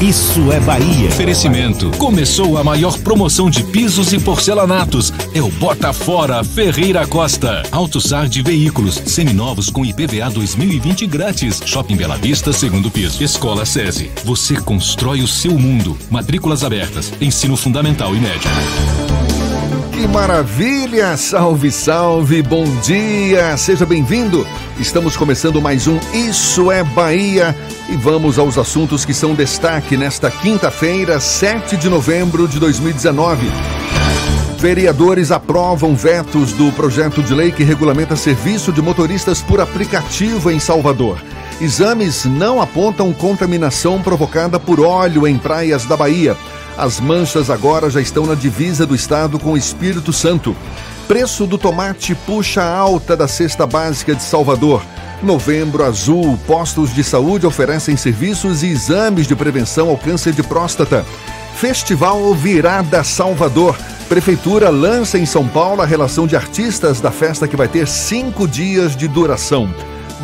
Isso é Bahia. Oferecimento. Começou a maior promoção de pisos e porcelanatos. É o Bota Fora Ferreira Costa. AutoSar de veículos seminovos com IPVA 2020 grátis. Shopping Bela Vista, segundo piso. Escola SESI. Você constrói o seu mundo. Matrículas abertas. Ensino fundamental e médio. Que maravilha! Salve, salve, bom dia! Seja bem-vindo! Estamos começando mais um Isso é Bahia e vamos aos assuntos que são destaque nesta quinta-feira, 7 de novembro de 2019. Vereadores aprovam vetos do projeto de lei que regulamenta serviço de motoristas por aplicativo em Salvador. Exames não apontam contaminação provocada por óleo em praias da Bahia. As manchas agora já estão na divisa do estado com o Espírito Santo. Preço do tomate puxa alta da cesta básica de Salvador. Novembro Azul, postos de saúde oferecem serviços e exames de prevenção ao câncer de próstata. Festival Virada Salvador. Prefeitura lança em São Paulo a relação de artistas da festa que vai ter cinco dias de duração.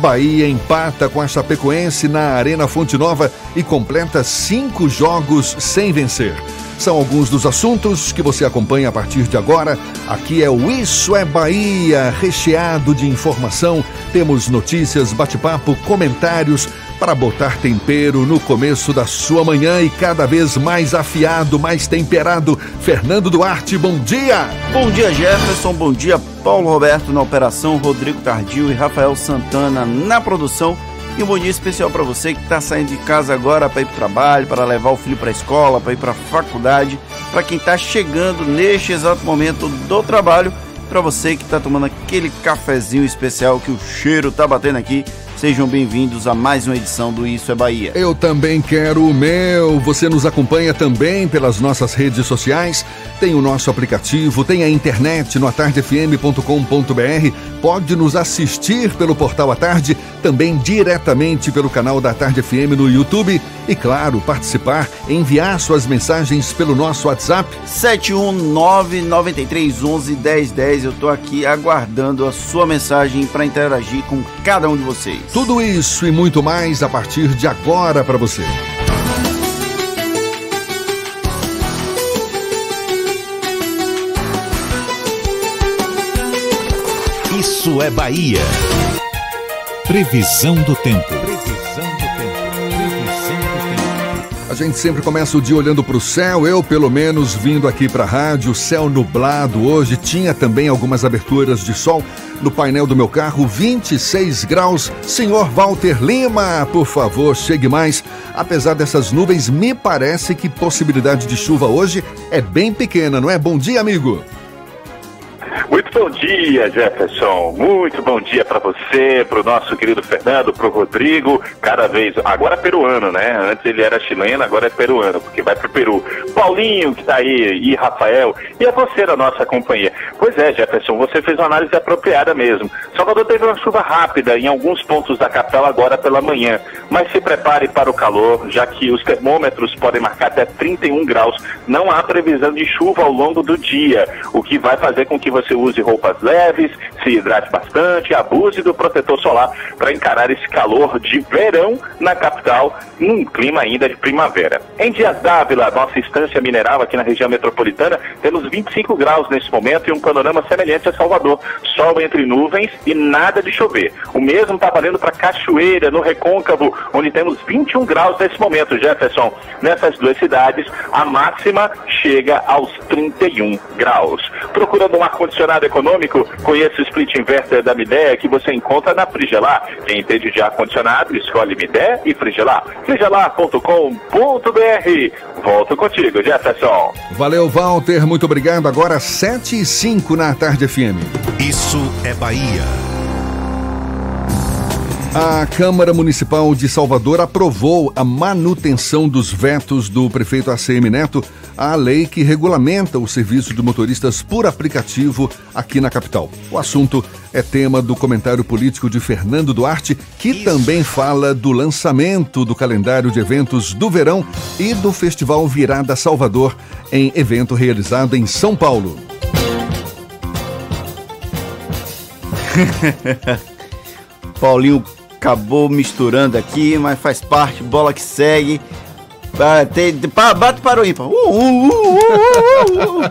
Bahia empata com a Chapecoense na Arena Fonte Nova e completa cinco jogos sem vencer. São alguns dos assuntos que você acompanha a partir de agora. Aqui é o Isso é Bahia, recheado de informação. Temos notícias, bate-papo, comentários para botar tempero no começo da sua manhã e cada vez mais afiado, mais temperado. Fernando Duarte, bom dia! Bom dia, Jefferson. Bom dia, Paulo Roberto na operação, Rodrigo Tardio e Rafael Santana na produção. E um bom dia especial para você que está saindo de casa agora para ir para o trabalho, para levar o filho para a escola, para ir para a faculdade, para quem está chegando neste exato momento do trabalho, para você que está tomando aquele cafezinho especial que o cheiro tá batendo aqui. Sejam bem-vindos a mais uma edição do Isso é Bahia. Eu também quero o meu. Você nos acompanha também pelas nossas redes sociais. Tem o nosso aplicativo, tem a internet no atardefm.com.br. Pode nos assistir pelo portal A Tarde, também diretamente pelo canal da Tarde FM no YouTube. E claro, participar, enviar suas mensagens pelo nosso WhatsApp. 71993111010. Eu tô aqui aguardando a sua mensagem para interagir com cada um de vocês. Tudo isso e muito mais a partir de agora para você. Isso é Bahia. Previsão do tempo. A gente sempre começa o dia olhando para o céu, eu pelo menos vindo aqui para a rádio, céu nublado hoje, tinha também algumas aberturas de sol no painel do meu carro, 26 graus. Senhor Walter Lima, por favor, chegue mais. Apesar dessas nuvens, me parece que possibilidade de chuva hoje é bem pequena, não é? Bom dia, amigo. Muito bom dia, Jefferson. Muito bom dia para você, para o nosso querido Fernando, para o Rodrigo. Cada vez, agora peruano, né? Antes ele era chileno, agora é peruano, porque vai para o Peru. Paulinho, que está aí, e Rafael, e a você da nossa companhia. Pois é, Jefferson, você fez uma análise apropriada mesmo. Salvador teve uma chuva rápida em alguns pontos da capital agora pela manhã, mas se prepare para o calor, já que os termômetros podem marcar até 31 graus. Não há previsão de chuva ao longo do dia, o que vai fazer com que você use roupas leves, se hidrate bastante, abuse do protetor solar para encarar esse calor de verão na capital, num clima ainda de primavera. Em Dias Dávila, nossa estância mineral aqui na região metropolitana, temos 25 graus nesse momento e um panorama semelhante a Salvador. Sol entre nuvens e nada de chover. O mesmo está valendo para Cachoeira, no Recôncavo, onde temos 21 graus nesse momento, Jefferson. Nessas duas cidades, a máxima chega aos 31 graus. Procurando um ar-condicionado ar-condicionado econômico, conheça o split inverter da Midea que você encontra na Frigelar. Quem entende de ar-condicionado, escolhe Midea e Frigelar. frigelar.com.br. Volto contigo, Jefferson. Valeu, Walter. Muito obrigado. Agora 7 e 5 na Tarde FM. Isso é Bahia. A Câmara Municipal de Salvador aprovou a manutenção dos vetos do prefeito ACM Neto à lei que regulamenta o serviço de motoristas por aplicativo aqui na capital. O assunto é tema do comentário político de Fernando Duarte, que Isso. também fala do lançamento do calendário de eventos do verão e do Festival Virada Salvador, em evento realizado em São Paulo. Paulinho acabou misturando aqui, mas faz parte, bola que segue. Bate para o ímpar. Uh, uh, uh,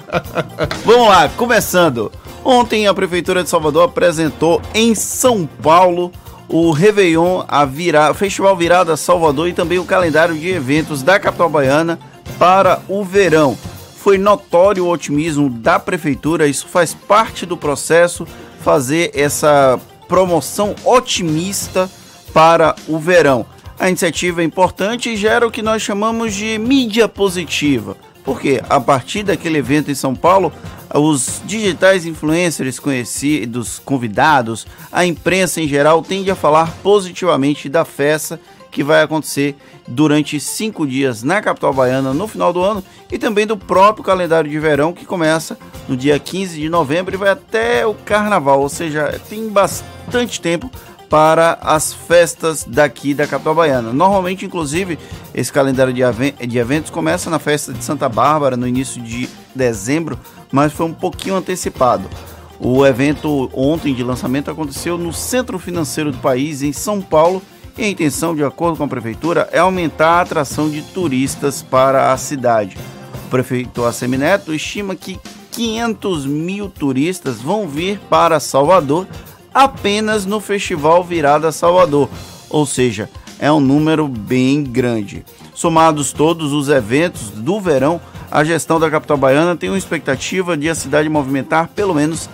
Vamos lá, começando. Ontem a Prefeitura de Salvador apresentou em São Paulo o Réveillon, a vira... Festival Virada Salvador e também o calendário de eventos da capital baiana para o verão. Foi notório o otimismo da Prefeitura, isso faz parte do processo fazer essa promoção otimista para o verão. A iniciativa é importante e gera o que nós chamamos de mídia positiva. Porque a partir daquele evento em São Paulo, os digitais influencers conhecidos, convidados, a imprensa em geral tende a falar positivamente da festa que vai acontecer durante cinco dias na capital baiana no final do ano e também do próprio calendário de verão que começa no dia 15 de novembro e vai até o carnaval, ou seja, tem bastante tempo para as festas daqui da capital baiana. Normalmente, inclusive, esse calendário de, eventos começa na festa de Santa Bárbara, no início de dezembro, mas foi um pouquinho antecipado. O evento ontem de lançamento aconteceu no centro financeiro do país, em São Paulo, e a intenção, de acordo com a prefeitura, é aumentar a atração de turistas para a cidade. O prefeito Assemineto estima que 500 mil turistas vão vir para Salvador apenas no Festival Virada Salvador, ou seja, é um número bem grande. Somados todos os eventos do verão, a gestão da capital baiana tem uma expectativa de a cidade movimentar pelo menos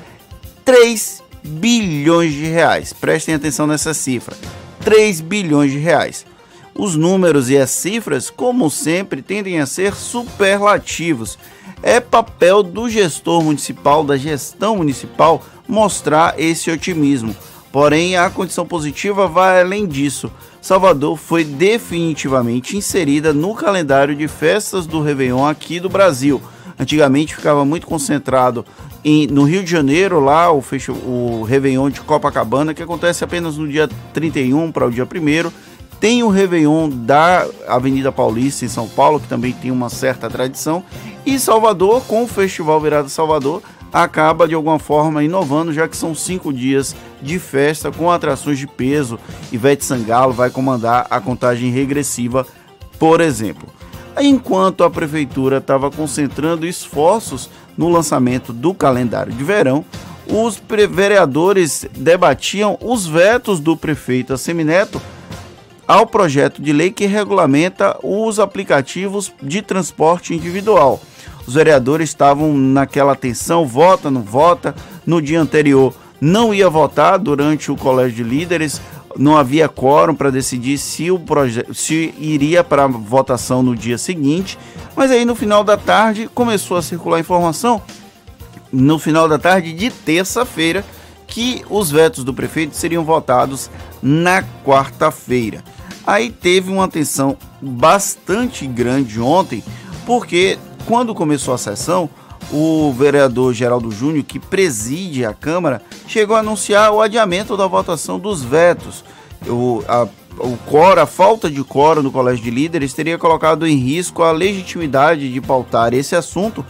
3 bilhões de reais. Prestem atenção nessa cifra: 3 bilhões de reais. Os números e as cifras, como sempre, tendem a ser superlativos. É papel do gestor municipal, da gestão municipal, mostrar esse otimismo. Porém, a condição positiva vai além disso. Salvador foi definitivamente inserida no calendário de festas do Réveillon aqui do Brasil. Antigamente ficava muito concentrado em, no Rio de Janeiro, lá o, fecho, o Réveillon de Copacabana, que acontece apenas no dia 31 para o dia 1 tem o Réveillon da Avenida Paulista em São Paulo, que também tem uma certa tradição. E Salvador, com o Festival Virada Salvador, acaba de alguma forma inovando, já que são cinco dias de festa com atrações de peso. Ivete Sangalo vai comandar a contagem regressiva, por exemplo. Enquanto a prefeitura estava concentrando esforços no lançamento do calendário de verão, os vereadores debatiam os vetos do prefeito Assemineto ao projeto de lei que regulamenta os aplicativos de transporte individual. Os vereadores estavam naquela tensão, vota, não vota. No dia anterior não ia votar durante o colégio de líderes, não havia quórum para decidir se o projeto se iria para votação no dia seguinte. Mas aí no final da tarde começou a circular informação no final da tarde de terça-feira que os vetos do prefeito seriam votados na quarta-feira. Aí teve uma tensão bastante grande ontem, porque quando começou a sessão, o vereador Geraldo Júnior, que preside a Câmara, chegou a anunciar o adiamento da votação dos vetos. O, a, o coro, a falta de coro no Colégio de Líderes teria colocado em risco a legitimidade de pautar esse assunto.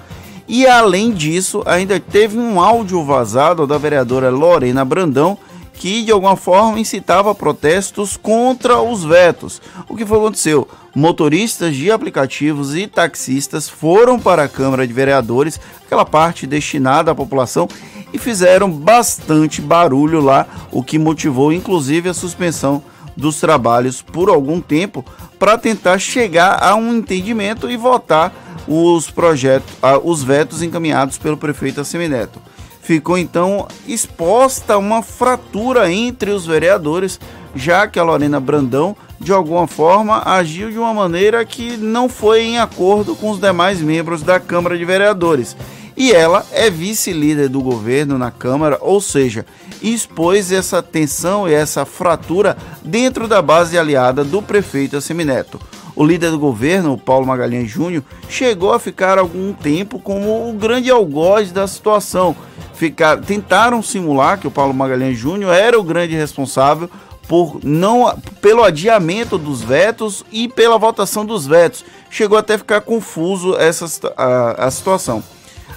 E além disso, ainda teve um áudio vazado da vereadora Lorena Brandão, que de alguma forma incitava protestos contra os vetos. O que foi aconteceu? Motoristas de aplicativos e taxistas foram para a Câmara de Vereadores, aquela parte destinada à população, e fizeram bastante barulho lá, o que motivou inclusive a suspensão dos trabalhos por algum tempo para tentar chegar a um entendimento e votar os projetos, os vetos encaminhados pelo prefeito Assemineto. Ficou então exposta uma fratura entre os vereadores, já que a Lorena Brandão, de alguma forma, agiu de uma maneira que não foi em acordo com os demais membros da Câmara de Vereadores. E ela é vice-líder do governo na Câmara, ou seja, expôs essa tensão e essa fratura dentro da base aliada do prefeito Assemineto. O líder do governo, Paulo Magalhães Júnior, chegou a ficar algum tempo como o grande algoz da situação ficar, tentaram simular que o Paulo Magalhães Júnior era o grande responsável por não pelo adiamento dos vetos e pela votação dos vetos. Chegou até a ficar confuso essa a, a situação.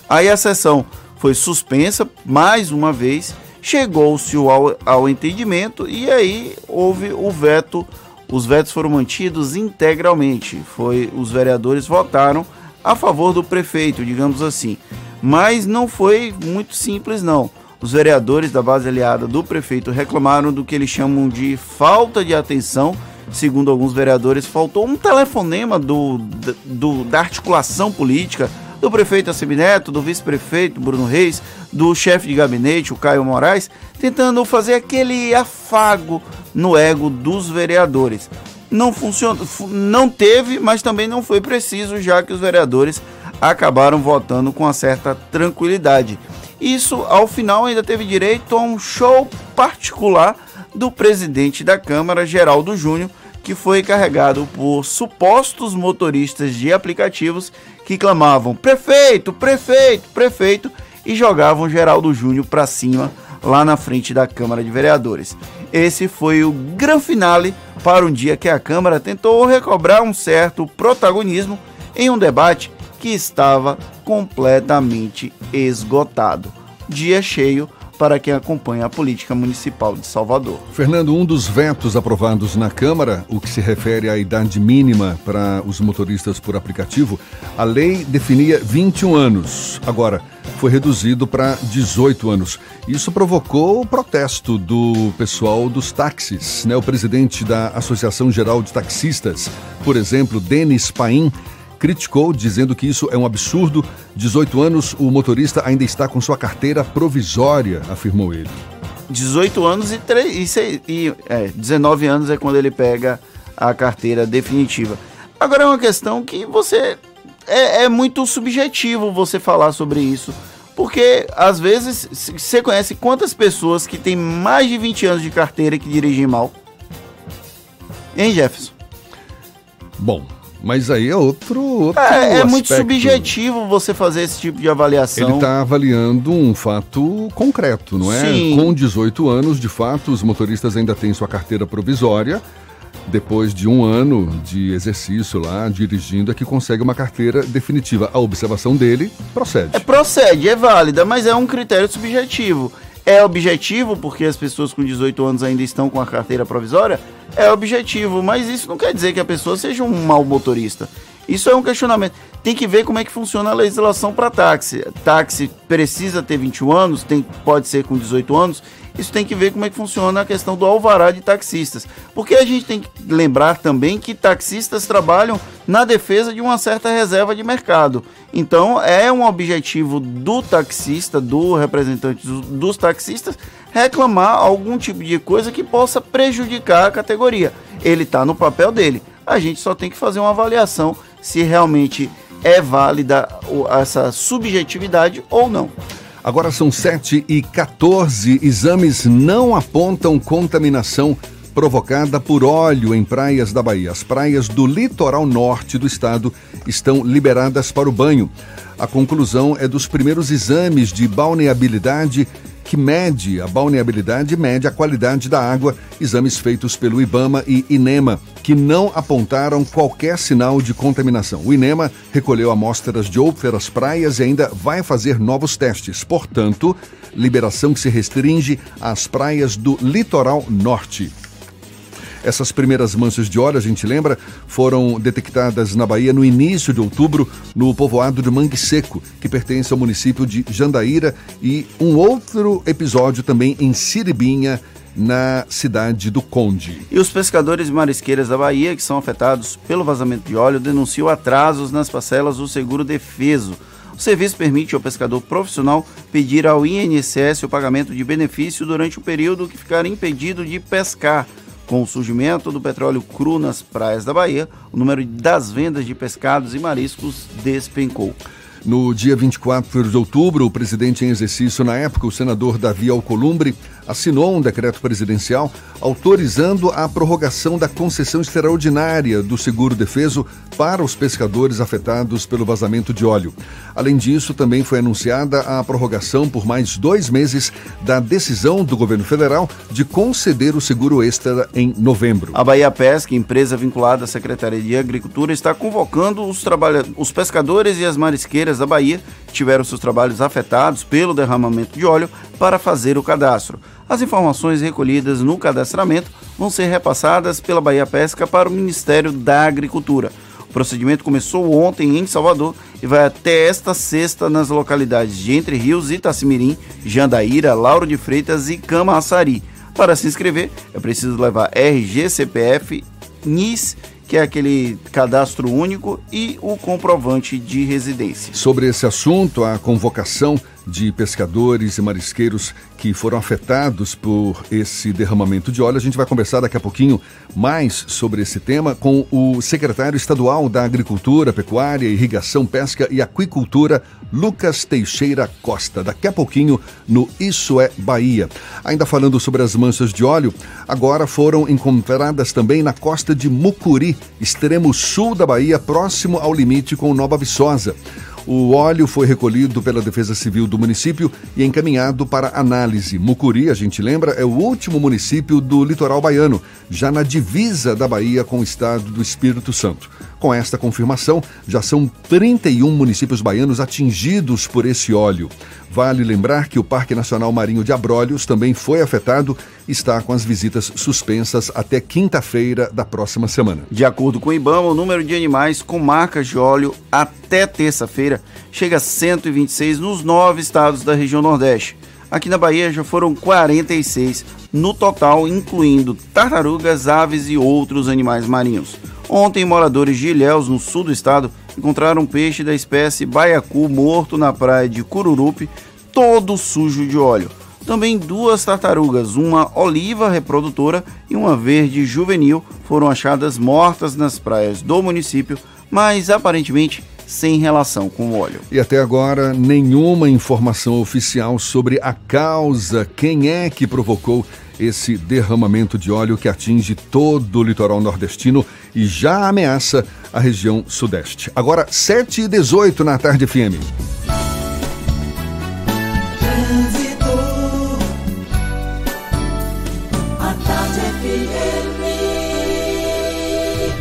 Aí a sessão foi suspensa mais uma vez, chegou-se ao, ao entendimento e aí houve o veto. Os vetos foram mantidos integralmente. Foi os vereadores votaram a favor do prefeito, digamos assim. Mas não foi muito simples, não. Os vereadores da base aliada do prefeito reclamaram do que eles chamam de falta de atenção. Segundo alguns vereadores, faltou um telefonema do, do da articulação política do prefeito Assemineto, do vice-prefeito Bruno Reis, do chefe de gabinete, o Caio Moraes, tentando fazer aquele afago no ego dos vereadores. Não funcionou, não teve, mas também não foi preciso, já que os vereadores acabaram votando com uma certa tranquilidade. Isso, ao final, ainda teve direito a um show particular do presidente da Câmara, Geraldo Júnior, que foi carregado por supostos motoristas de aplicativos que clamavam prefeito, prefeito, prefeito e jogavam Geraldo Júnior para cima lá na frente da Câmara de Vereadores. Esse foi o grande finale para um dia que a Câmara tentou recobrar um certo protagonismo em um debate que estava completamente esgotado. Dia cheio para quem acompanha a política municipal de Salvador. Fernando, um dos vetos aprovados na Câmara, o que se refere à idade mínima para os motoristas por aplicativo, a lei definia 21 anos. Agora, foi reduzido para 18 anos. Isso provocou o protesto do pessoal dos táxis. Né? O presidente da Associação Geral de Taxistas, por exemplo, Denis Paim, criticou, dizendo que isso é um absurdo. 18 anos, o motorista ainda está com sua carteira provisória, afirmou ele. 18 anos e, 3, e, e é, 19 anos é quando ele pega a carteira definitiva. Agora é uma questão que você. É, é muito subjetivo você falar sobre isso. Porque, às vezes, você conhece quantas pessoas que têm mais de 20 anos de carteira que dirigem mal? Hein, Jefferson? Bom, mas aí é outro. outro é, é muito subjetivo você fazer esse tipo de avaliação. Ele está avaliando um fato concreto, não é? Sim. Com 18 anos, de fato, os motoristas ainda têm sua carteira provisória. Depois de um ano de exercício lá, dirigindo, é que consegue uma carteira definitiva. A observação dele procede. É, procede, é válida, mas é um critério subjetivo. É objetivo porque as pessoas com 18 anos ainda estão com a carteira provisória? É objetivo, mas isso não quer dizer que a pessoa seja um mau motorista. Isso é um questionamento. Tem que ver como é que funciona a legislação para táxi. Táxi precisa ter 21 anos, tem, pode ser com 18 anos. Isso tem que ver como é que funciona a questão do alvará de taxistas. Porque a gente tem que lembrar também que taxistas trabalham na defesa de uma certa reserva de mercado. Então é um objetivo do taxista, do representante dos taxistas, reclamar algum tipo de coisa que possa prejudicar a categoria. Ele está no papel dele. A gente só tem que fazer uma avaliação se realmente é válida essa subjetividade ou não. Agora são 7 e 14. Exames não apontam contaminação provocada por óleo em praias da Bahia. As praias do litoral norte do estado estão liberadas para o banho. A conclusão é dos primeiros exames de balneabilidade que mede a balneabilidade mede a qualidade da água, exames feitos pelo IBAMA e INEMA, que não apontaram qualquer sinal de contaminação. O INEMA recolheu amostras de outras praias e ainda vai fazer novos testes. Portanto, liberação que se restringe às praias do litoral norte. Essas primeiras manchas de óleo, a gente lembra, foram detectadas na Bahia no início de outubro, no povoado de Mangue Seco, que pertence ao município de Jandaíra, e um outro episódio também em Siribinha, na cidade do Conde. E os pescadores marisqueiras da Bahia, que são afetados pelo vazamento de óleo, denunciam atrasos nas parcelas do seguro defeso. O serviço permite ao pescador profissional pedir ao INSS o pagamento de benefício durante o período que ficar impedido de pescar. Com o surgimento do petróleo cru nas praias da Bahia, o número das vendas de pescados e mariscos despencou. No dia 24 de outubro, o presidente em exercício na época, o senador Davi Alcolumbre, assinou um decreto presidencial autorizando a prorrogação da concessão extraordinária do seguro defeso para os pescadores afetados pelo vazamento de óleo. Além disso, também foi anunciada a prorrogação por mais dois meses da decisão do governo federal de conceder o seguro extra em novembro. A Bahia Pesca, empresa vinculada à Secretaria de Agricultura, está convocando os, os pescadores e as marisqueiras da Bahia tiveram seus trabalhos afetados pelo derramamento de óleo para fazer o cadastro. As informações recolhidas no cadastramento vão ser repassadas pela Bahia Pesca para o Ministério da Agricultura. O procedimento começou ontem em Salvador e vai até esta sexta nas localidades de Entre Rios, Itacimirim, Jandaíra, Lauro de Freitas e Camaçari. Para se inscrever, é preciso levar RG, CPF, NIS que é aquele cadastro único, e o comprovante de residência. Sobre esse assunto, a convocação de pescadores e marisqueiros que foram afetados por esse derramamento de óleo. A gente vai conversar daqui a pouquinho mais sobre esse tema com o secretário estadual da Agricultura, Pecuária, Irrigação, Pesca e Aquicultura, Lucas Teixeira Costa. Daqui a pouquinho no Isso é Bahia. Ainda falando sobre as manchas de óleo, agora foram encontradas também na costa de Mucuri, extremo sul da Bahia, próximo ao limite com Nova Viçosa. O óleo foi recolhido pela Defesa Civil do município e encaminhado para análise. Mucuri, a gente lembra, é o último município do litoral baiano, já na divisa da Bahia com o estado do Espírito Santo. Com esta confirmação, já são 31 municípios baianos atingidos por esse óleo. Vale lembrar que o Parque Nacional Marinho de Abrolhos também foi afetado e está com as visitas suspensas até quinta-feira da próxima semana. De acordo com o IBAMA, o número de animais com marcas de óleo até terça-feira chega a 126 nos nove estados da região Nordeste. Aqui na Bahia já foram 46 no total, incluindo tartarugas, aves e outros animais marinhos. Ontem, moradores de Ilhéus, no sul do estado, encontraram um peixe da espécie baiacu morto na praia de Cururupi, todo sujo de óleo. Também duas tartarugas, uma oliva reprodutora e uma verde juvenil, foram achadas mortas nas praias do município, mas aparentemente sem relação com o óleo. E até agora, nenhuma informação oficial sobre a causa, quem é que provocou esse derramamento de óleo que atinge todo o litoral nordestino e já ameaça a região sudeste. Agora, 7 e 18 na tarde FM.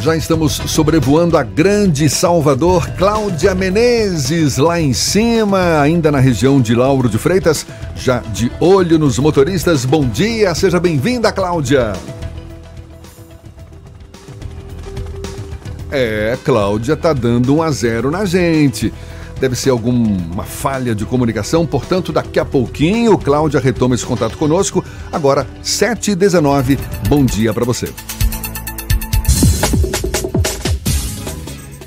Já estamos sobrevoando a grande Salvador, Cláudia Menezes, lá em cima, ainda na região de Lauro de Freitas, já de olho nos motoristas. Bom dia, seja bem-vinda, Cláudia. É, Cláudia tá dando um a zero na gente. Deve ser alguma falha de comunicação, portanto, daqui a pouquinho, Cláudia retoma esse contato conosco. Agora, 7h19, bom dia para você.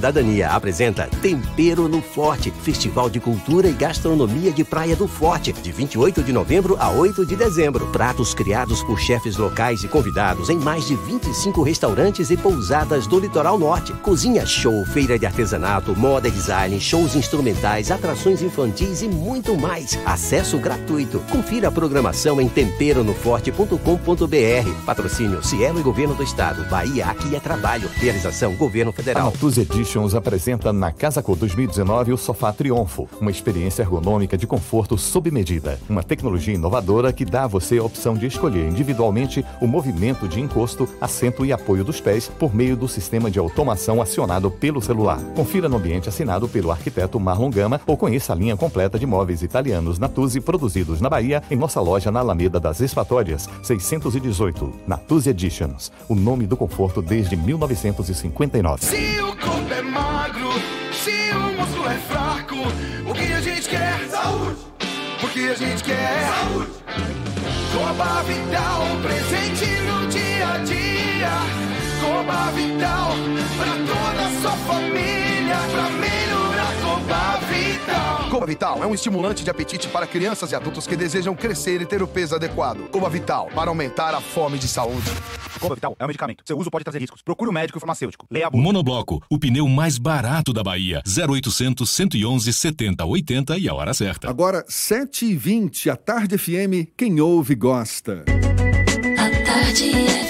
Cidadania apresenta Tempero no Forte, Festival de Cultura e Gastronomia de Praia do Forte, de 28 de novembro a 8 de dezembro. Pratos criados por chefes locais e convidados em mais de 25 restaurantes e pousadas do Litoral Norte. Cozinha show, feira de artesanato, moda e design, shows instrumentais, atrações infantis e muito mais. Acesso gratuito. Confira a programação em temperonoforte.com.br. Patrocínio Cielo e Governo do Estado. Bahia Aqui é Trabalho. Realização Governo Federal. Editions apresenta na Casa Cor 2019 o Sofá Triunfo. Uma experiência ergonômica de conforto sob medida. Uma tecnologia inovadora que dá a você a opção de escolher individualmente o movimento de encosto, assento e apoio dos pés por meio do sistema de automação acionado pelo celular. Confira no ambiente assinado pelo arquiteto Marlon Gama ou conheça a linha completa de móveis italianos Natuzzi produzidos na Bahia em nossa loja na Alameda das Esfatórias, 618. Natuzzi Editions. O nome do conforto desde 1959. É magro, se o músculo é fraco, o que a gente quer? Saúde! O que a gente quer? Saúde! Coba Vital, presente no dia a dia. Coba Vital, pra toda a sua família, pra melhorar Coba Vital. Coba Vital é um estimulante de apetite para crianças e adultos que desejam crescer e ter o peso adequado. Coba Vital, para aumentar a fome de saúde. Coba Vital é um medicamento. Seu uso pode trazer riscos. Procure um médico farmacêutico. Leia a bula. Monobloco, o pneu mais barato da Bahia. 0800 111 70 80 e a hora certa. Agora, 7h20, a Tarde FM, quem ouve gosta. A Tarde FM.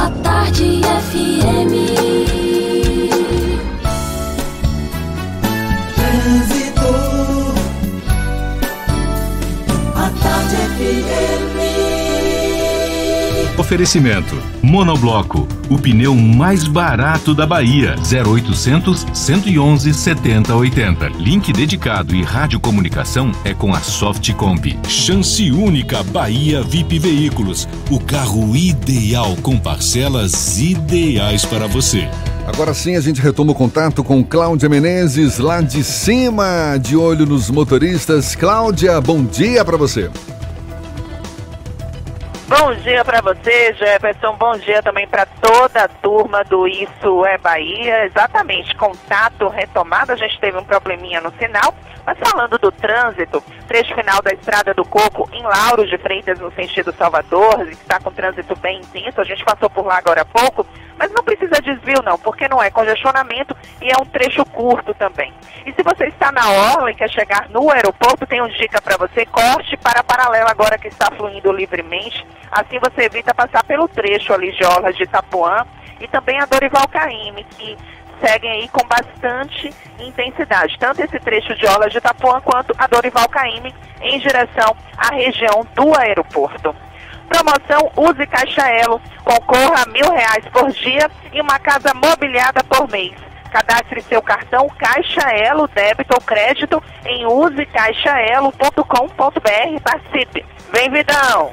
A Tarde FM. Oferecimento: Monobloco, o pneu mais barato da Bahia. 0800 111 7080. Link dedicado e radiocomunicação é com a Softcomp. Chance única Bahia VIP Veículos. O carro ideal com parcelas ideais para você. Agora sim a gente retoma o contato com Cláudia Menezes, lá de cima, de olho nos motoristas. Cláudia, bom dia para você. Bom dia para você, Jefferson. Bom dia também para toda a turma do Isso é Bahia. Exatamente, contato retomado. A gente teve um probleminha no sinal, mas falando do trânsito, trecho final da Estrada do Coco em Lauro de Freitas, no sentido Salvador, está com trânsito bem intenso. A gente passou por lá agora há pouco, mas não precisa desvio não, porque não é congestionamento e é um trecho curto também. E se você está na orla e quer chegar no aeroporto, tem uma dica para você, corte para a paralela agora que está fluindo livremente. Assim você evita passar pelo trecho ali de orla de Itapuã e também a Dorival Caymmi, que seguem aí com bastante intensidade, tanto esse trecho de Orla de Itapuã quanto a Dorival Caymmi em direção à região do aeroporto. Promoção Use Caixa Elo, concorra a mil reais por dia e uma casa mobiliada por mês. Cadastre seu cartão Caixa Elo, débito ou crédito em usecaixaelo.com.br participe. Vem, Vidão!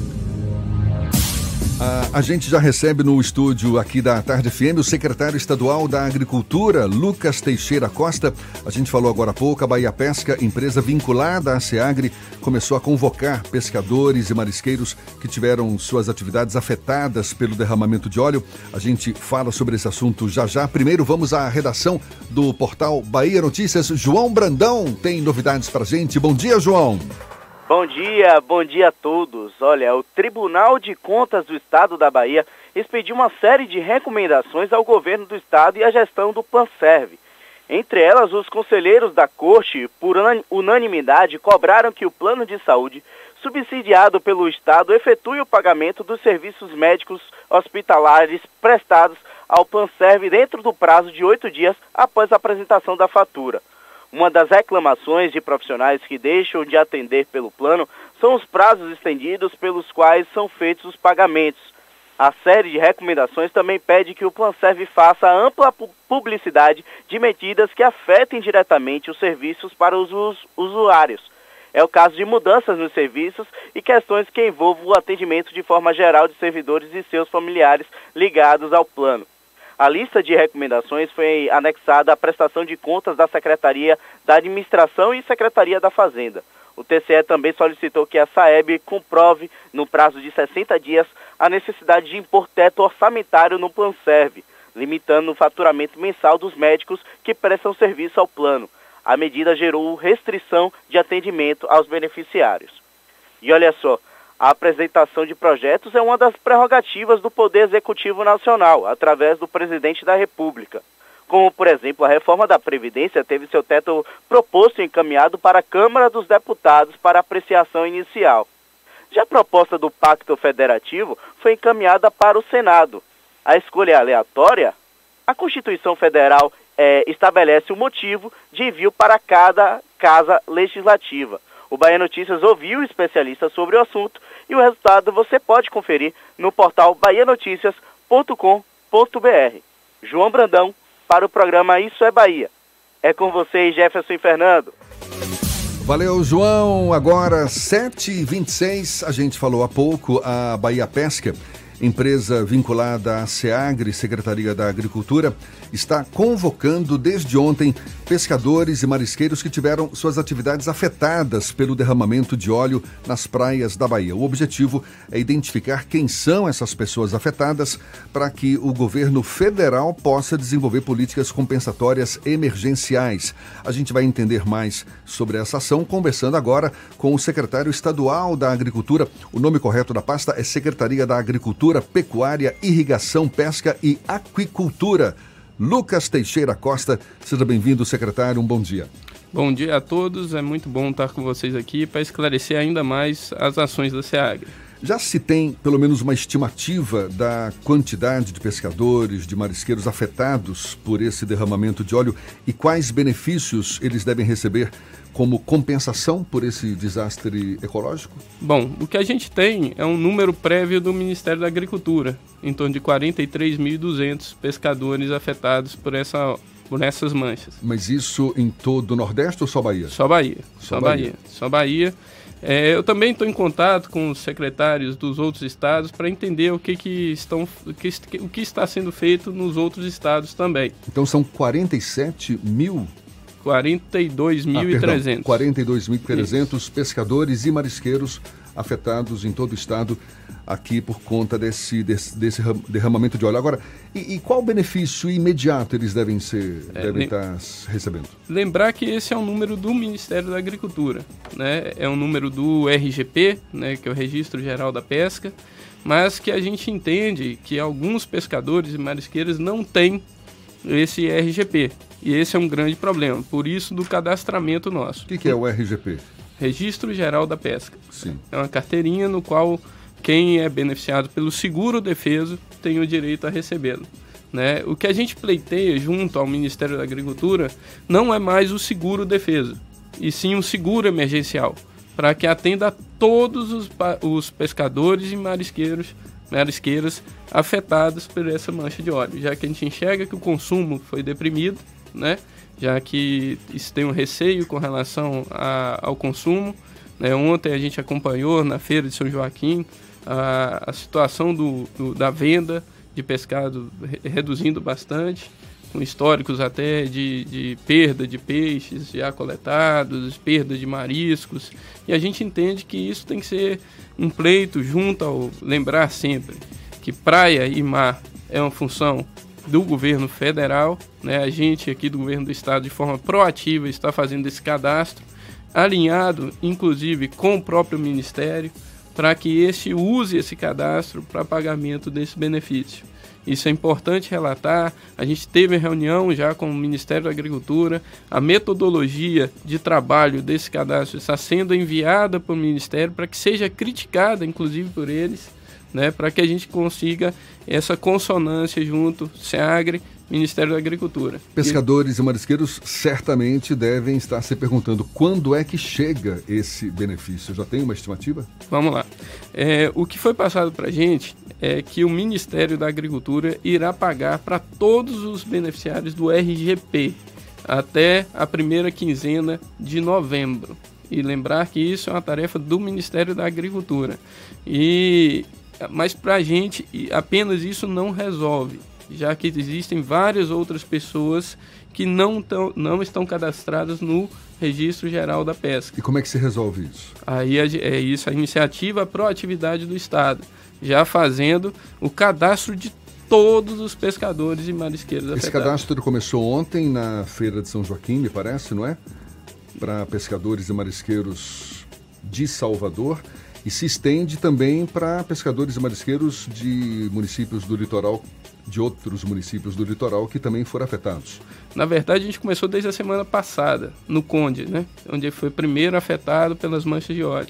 Ah, a gente já recebe no estúdio aqui da Tarde FM o secretário estadual da Agricultura, Lucas Teixeira Costa. A gente falou agora há pouco, a Bahia Pesca, empresa vinculada à SEAGRE, começou a convocar pescadores e marisqueiros que tiveram suas atividades afetadas pelo derramamento de óleo. A gente fala sobre esse assunto já já. Primeiro vamos à redação do portal Bahia Notícias. João Brandão tem novidades pra gente. Bom dia, João. Bom dia, bom dia a todos. Olha, o Tribunal de Contas do Estado da Bahia expediu uma série de recomendações ao governo do estado e à gestão do Planserve. Entre elas, os conselheiros da corte, por unanimidade, cobraram que o plano de saúde subsidiado pelo Estado, efetue o pagamento dos serviços médicos hospitalares prestados ao Panserv dentro do prazo de oito dias após a apresentação da fatura. Uma das reclamações de profissionais que deixam de atender pelo plano são os prazos estendidos pelos quais são feitos os pagamentos. A série de recomendações também pede que o Planserv faça ampla publicidade de medidas que afetem diretamente os serviços para os usuários. É o caso de mudanças nos serviços e questões que envolvam o atendimento de forma geral de servidores e seus familiares ligados ao plano. A lista de recomendações foi anexada à prestação de contas da Secretaria da Administração e Secretaria da Fazenda. O TCE também solicitou que a SAEB comprove, no prazo de 60 dias, a necessidade de impor teto orçamentário no Planserv, limitando o faturamento mensal dos médicos que prestam serviço ao plano. A medida gerou restrição de atendimento aos beneficiários. E olha só, a apresentação de projetos é uma das prerrogativas do Poder Executivo Nacional, através do Presidente da República. Como, por exemplo, a reforma da Previdência teve seu teto proposto e encaminhado para a Câmara dos Deputados para apreciação inicial. Já a proposta do Pacto Federativo foi encaminhada para o Senado. A escolha é aleatória? A Constituição Federal é, estabelece o motivo de envio para cada casa legislativa. O Bahia Notícias ouviu especialistas sobre o assunto e o resultado você pode conferir no portal bahianoticias.com.br. João Brandão para o programa Isso é Bahia. É com vocês, Jefferson e Fernando. Valeu, João. Agora, 7h26, a gente falou há pouco, a Bahia Pesca empresa vinculada à SEAGRE, Secretaria da Agricultura, está convocando desde ontem pescadores e marisqueiros que tiveram suas atividades afetadas pelo derramamento de óleo nas praias da Bahia. O objetivo é identificar quem são essas pessoas afetadas para que o governo federal possa desenvolver políticas compensatórias emergenciais. A gente vai entender mais sobre essa ação conversando agora com o secretário estadual da Agricultura. O nome correto da pasta é Secretaria da Agricultura, Pecuária, Irrigação, Pesca e Aquicultura. Lucas Teixeira Costa. Seja bem-vindo, secretário. Um bom dia. Bom dia a todos. É muito bom estar com vocês aqui para esclarecer ainda mais as ações da SEAGRE. Já se tem pelo menos uma estimativa da quantidade de pescadores, de marisqueiros afetados por esse derramamento de óleo e quais benefícios eles devem receber como compensação por esse desastre ecológico? Bom, o que a gente tem é um número prévio do Ministério da Agricultura, em torno de 43.200 pescadores afetados por essa por essas manchas. Mas isso em todo o Nordeste ou só Bahia? Só Bahia. Só, só Bahia. Bahia. Só Bahia. É, eu também estou em contato com os secretários dos outros estados para entender o que, que estão, o que, o que está sendo feito nos outros estados também. Então são 47 mil 42.300. Ah, 42.300 pescadores e marisqueiros afetados em todo o estado aqui por conta desse, desse, desse derramamento de óleo. Agora, e, e, qual benefício imediato eles devem ser é, devem estar recebendo? Lembrar que esse é um número do Ministério da Agricultura, né? É um número do RGP, né, que é o Registro Geral da Pesca, mas que a gente entende que alguns pescadores e marisqueiros não têm esse RGP. E esse é um grande problema, por isso do cadastramento nosso. O que, que é o RGP? Registro Geral da Pesca. Sim. É uma carteirinha no qual quem é beneficiado pelo seguro defeso tem o direito a recebê-lo. Né? O que a gente pleiteia junto ao Ministério da Agricultura não é mais o seguro defeso, e sim um seguro emergencial, para que atenda a todos os, os pescadores e marisqueiros, marisqueiras afetados por essa mancha de óleo, já que a gente enxerga que o consumo foi deprimido, né? Já que isso tem um receio com relação a, ao consumo. Né? Ontem a gente acompanhou na feira de São Joaquim a, a situação do, do, da venda de pescado re, reduzindo bastante, com históricos até de, de perda de peixes já coletados, perda de mariscos, e a gente entende que isso tem que ser um pleito junto ao lembrar sempre que praia e mar é uma função do governo federal, né? A gente aqui do governo do estado de forma proativa está fazendo esse cadastro, alinhado inclusive com o próprio ministério para que este use esse cadastro para pagamento desse benefício. Isso é importante relatar. A gente teve reunião já com o Ministério da Agricultura. A metodologia de trabalho desse cadastro está sendo enviada para o Ministério para que seja criticada, inclusive por eles, né, para que a gente consiga essa consonância junto, SEAGRE, Ministério da Agricultura. Pescadores e marisqueiros certamente devem estar se perguntando quando é que chega esse benefício. Já tem uma estimativa? Vamos lá. É, o que foi passado para a gente é que o Ministério da Agricultura irá pagar para todos os beneficiários do RGP até a primeira quinzena de novembro. E lembrar que isso é uma tarefa do Ministério da Agricultura. E mas para a gente apenas isso não resolve já que existem várias outras pessoas que não, tão, não estão cadastradas no Registro Geral da Pesca. E como é que se resolve isso? Aí é isso, a iniciativa, a proatividade do Estado, já fazendo o cadastro de todos os pescadores e marisqueiros Esse afetados. cadastro começou ontem na Feira de São Joaquim, me parece, não é? Para pescadores e marisqueiros de Salvador e se estende também para pescadores e marisqueiros de municípios do litoral de outros municípios do litoral que também foram afetados? Na verdade, a gente começou desde a semana passada, no Conde, né? onde foi primeiro afetado pelas manchas de óleo.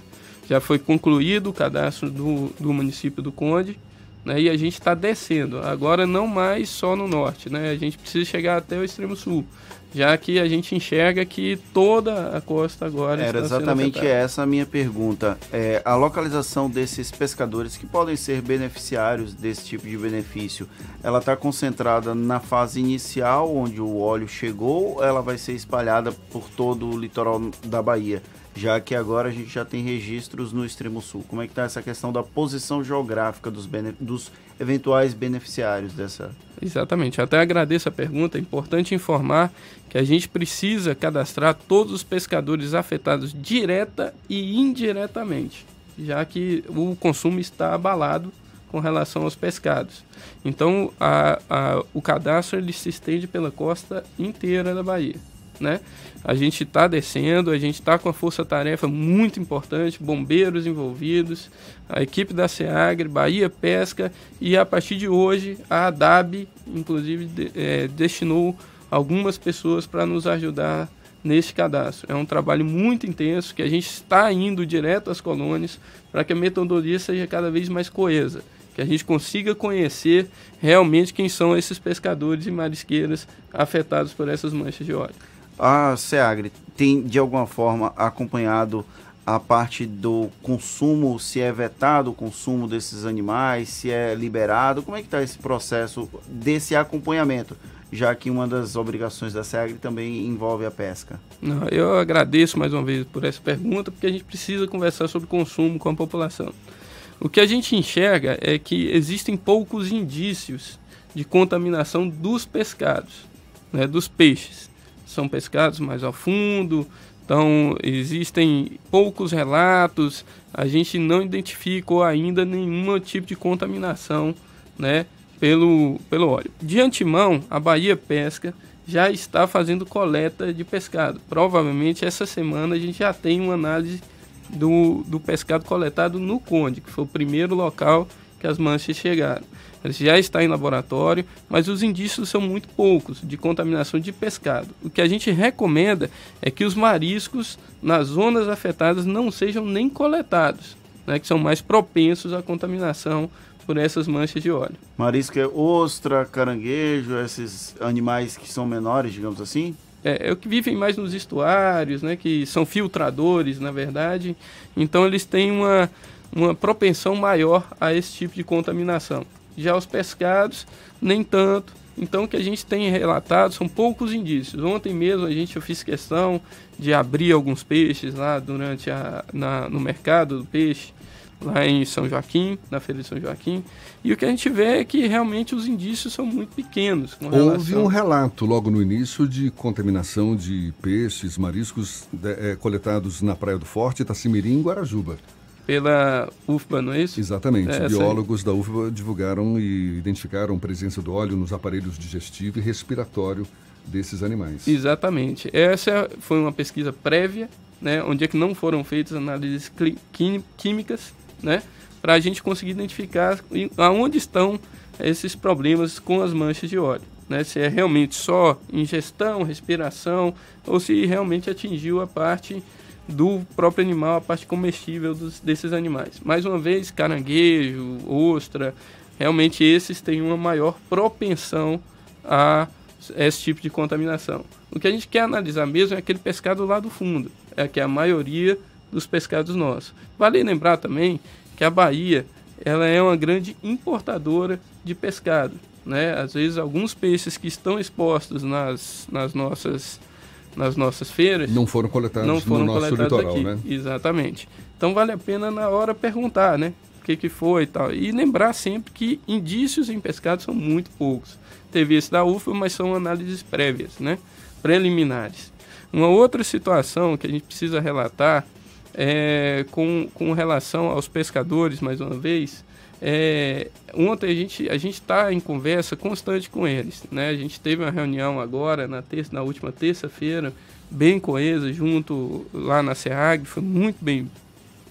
Já foi concluído o cadastro do, do município do Conde né? e a gente está descendo. Agora, não mais só no norte, né? a gente precisa chegar até o extremo sul já que a gente enxerga que toda a costa agora Era está exatamente essa a minha pergunta. É, a localização desses pescadores que podem ser beneficiários desse tipo de benefício, ela está concentrada na fase inicial, onde o óleo chegou, ou ela vai ser espalhada por todo o litoral da Bahia? Já que agora a gente já tem registros no extremo sul. Como é que está essa questão da posição geográfica dos, dos eventuais beneficiários dessa Exatamente. Até agradeço a pergunta. É importante informar que a gente precisa cadastrar todos os pescadores afetados direta e indiretamente, já que o consumo está abalado com relação aos pescados. Então, a- a- o cadastro ele se estende pela costa inteira da Bahia. Né? A gente está descendo, a gente está com a força-tarefa muito importante, bombeiros envolvidos, a equipe da SEAGRE, Bahia Pesca e a partir de hoje a ADAB, inclusive, de- eh, destinou algumas pessoas para nos ajudar nesse cadastro. É um trabalho muito intenso que a gente está indo direto às colônias para que a metodologia seja cada vez mais coesa, que a gente consiga conhecer realmente quem são esses pescadores e marisqueiras afetados por essas manchas de óleo. A SEAGRE tem, de alguma forma, acompanhado a parte do consumo, se é vetado o consumo desses animais, se é liberado, como é que está esse processo desse acompanhamento, já que uma das obrigações da SEAGRE também envolve a pesca? Não, eu agradeço mais uma vez por essa pergunta, porque a gente precisa conversar sobre consumo com a população. O que a gente enxerga é que existem poucos indícios de contaminação dos pescados, né, dos peixes. São pescados mais ao fundo, então existem poucos relatos, a gente não identificou ainda nenhum tipo de contaminação né, pelo, pelo óleo. De antemão, a Bahia Pesca já está fazendo coleta de pescado. Provavelmente essa semana a gente já tem uma análise do, do pescado coletado no Conde, que foi o primeiro local que as manchas chegaram. Ele já está em laboratório, mas os indícios são muito poucos de contaminação de pescado. O que a gente recomenda é que os mariscos nas zonas afetadas não sejam nem coletados, né, que são mais propensos à contaminação por essas manchas de óleo. Marisco é ostra, caranguejo, esses animais que são menores, digamos assim? É, é o que vivem mais nos estuários, né, que são filtradores, na verdade. Então eles têm uma, uma propensão maior a esse tipo de contaminação. Já os pescados, nem tanto. Então o que a gente tem relatado são poucos indícios. Ontem mesmo a gente fiz questão de abrir alguns peixes lá durante a, na, no mercado do peixe, lá em São Joaquim, na feira de São Joaquim. E o que a gente vê é que realmente os indícios são muito pequenos. Houve relação... um relato logo no início de contaminação de peixes, mariscos de- eh, coletados na Praia do Forte, Itacimirim e Guarajuba. Pela UFBA, não é isso? Exatamente. É. Biólogos da UFBA divulgaram e identificaram presença do óleo nos aparelhos digestivo e respiratório desses animais. Exatamente. Essa foi uma pesquisa prévia, né, onde é que não foram feitas análises químicas, né, para a gente conseguir identificar aonde estão esses problemas com as manchas de óleo. Né? Se é realmente só ingestão, respiração, ou se realmente atingiu a parte do próprio animal, a parte comestível dos, desses animais. Mais uma vez, caranguejo, ostra, realmente esses têm uma maior propensão a esse tipo de contaminação. O que a gente quer analisar mesmo é aquele pescado lá do fundo, é que é a maioria dos pescados nossos. Vale lembrar também que a Bahia ela é uma grande importadora de pescado. Né? Às vezes alguns peixes que estão expostos nas, nas nossas nas nossas feiras não foram coletados não foram no nosso coletados litoral, aqui. né? Exatamente. Então vale a pena na hora perguntar, né? O que, que foi e tal. E lembrar sempre que indícios em pescado são muito poucos. Teve esse da UFA, mas são análises prévias, né? Preliminares. Uma outra situação que a gente precisa relatar é com, com relação aos pescadores, mais uma vez, é, ontem a gente a gente está em conversa constante com eles, né? A gente teve uma reunião agora na terça, na última terça-feira, bem coesa, junto lá na SEAG, foi muito bem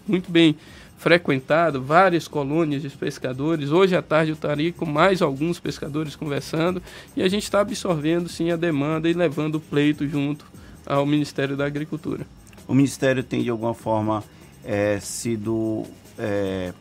muito bem frequentado, várias colônias de pescadores. Hoje à tarde eu estarei com mais alguns pescadores conversando e a gente está absorvendo sim a demanda e levando o pleito junto ao Ministério da Agricultura. O Ministério tem de alguma forma é, sido é,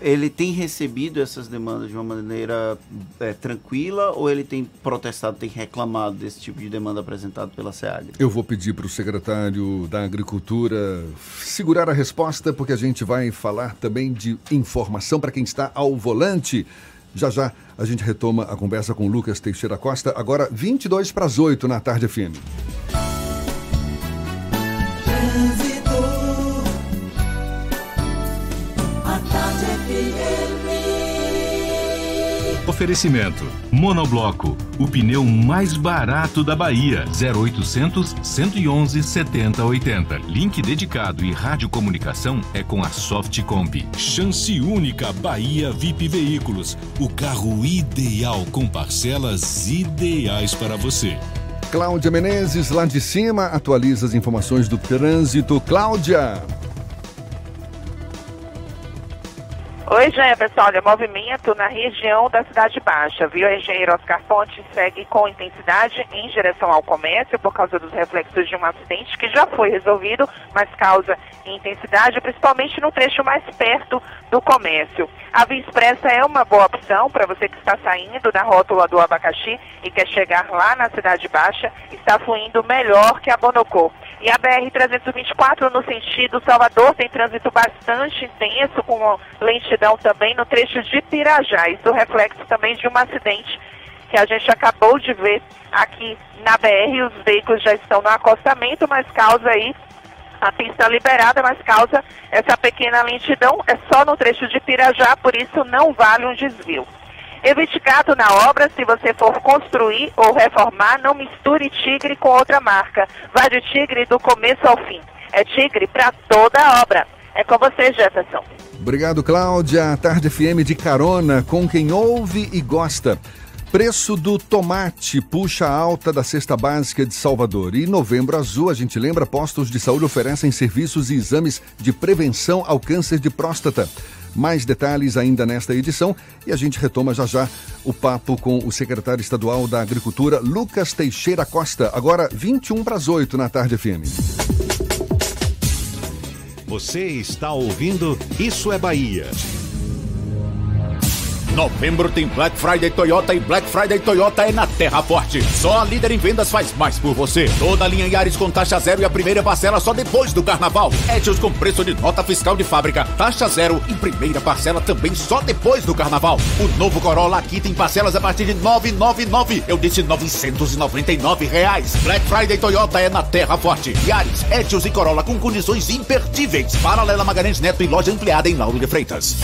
ele tem recebido essas demandas de uma maneira é, tranquila ou ele tem protestado, tem reclamado desse tipo de demanda apresentado pela SEAG? Eu vou pedir para o secretário da Agricultura segurar a resposta, porque a gente vai falar também de informação para quem está ao volante. Já já a gente retoma a conversa com Lucas Teixeira Costa, agora 22 para as 8 na tarde FM. Oferecimento: Monobloco, o pneu mais barato da Bahia. 0800 111 7080. Link dedicado e radiocomunicação é com a Softcomp. Chance única Bahia VIP Veículos. O carro ideal com parcelas ideais para você. Cláudia Menezes, lá de cima, atualiza as informações do trânsito. Cláudia! Oi, Jefferson. Olha, movimento na região da Cidade Baixa, viu? O engenheiro Oscar Fonte segue com intensidade em direção ao comércio por causa dos reflexos de um acidente que já foi resolvido, mas causa intensidade, principalmente no trecho mais perto do comércio. A Via Expressa é uma boa opção para você que está saindo da rótula do abacaxi e quer chegar lá na Cidade Baixa, está fluindo melhor que a Bonocô. E a BR-324 no sentido Salvador tem trânsito bastante intenso, com lentidão também no trecho de Pirajá. Isso reflexo também de um acidente que a gente acabou de ver aqui na BR. Os veículos já estão no acostamento, mas causa aí a pista liberada, mas causa essa pequena lentidão. É só no trecho de Pirajá, por isso não vale um desvio. Gato na obra, se você for construir ou reformar, não misture Tigre com outra marca. Vá de Tigre do começo ao fim. É Tigre para toda a obra. É com você, Jefferson. Obrigado, Cláudia. Tarde FM de carona com quem ouve e gosta. Preço do tomate puxa alta da cesta básica de Salvador. E novembro azul, a gente lembra, postos de saúde oferecem serviços e exames de prevenção ao câncer de próstata. Mais detalhes ainda nesta edição e a gente retoma já já o papo com o secretário estadual da Agricultura, Lucas Teixeira Costa. Agora 21 para as 8 na tarde FM. Você está ouvindo Isso é Bahia. Novembro tem Black Friday Toyota e Black Friday Toyota é na Terra Forte. Só a líder em vendas faz mais por você. Toda a linha Yaris com taxa zero e a primeira parcela só depois do carnaval. Etios com preço de nota fiscal de fábrica, taxa zero e primeira parcela também só depois do carnaval. O novo Corolla aqui tem parcelas a partir de 999. Eu disse 999 reais. Black Friday Toyota é na Terra Forte. Yaris, Etios e Corolla com condições imperdíveis. Paralela Magalhães Neto e loja ampliada em Lauro de Freitas.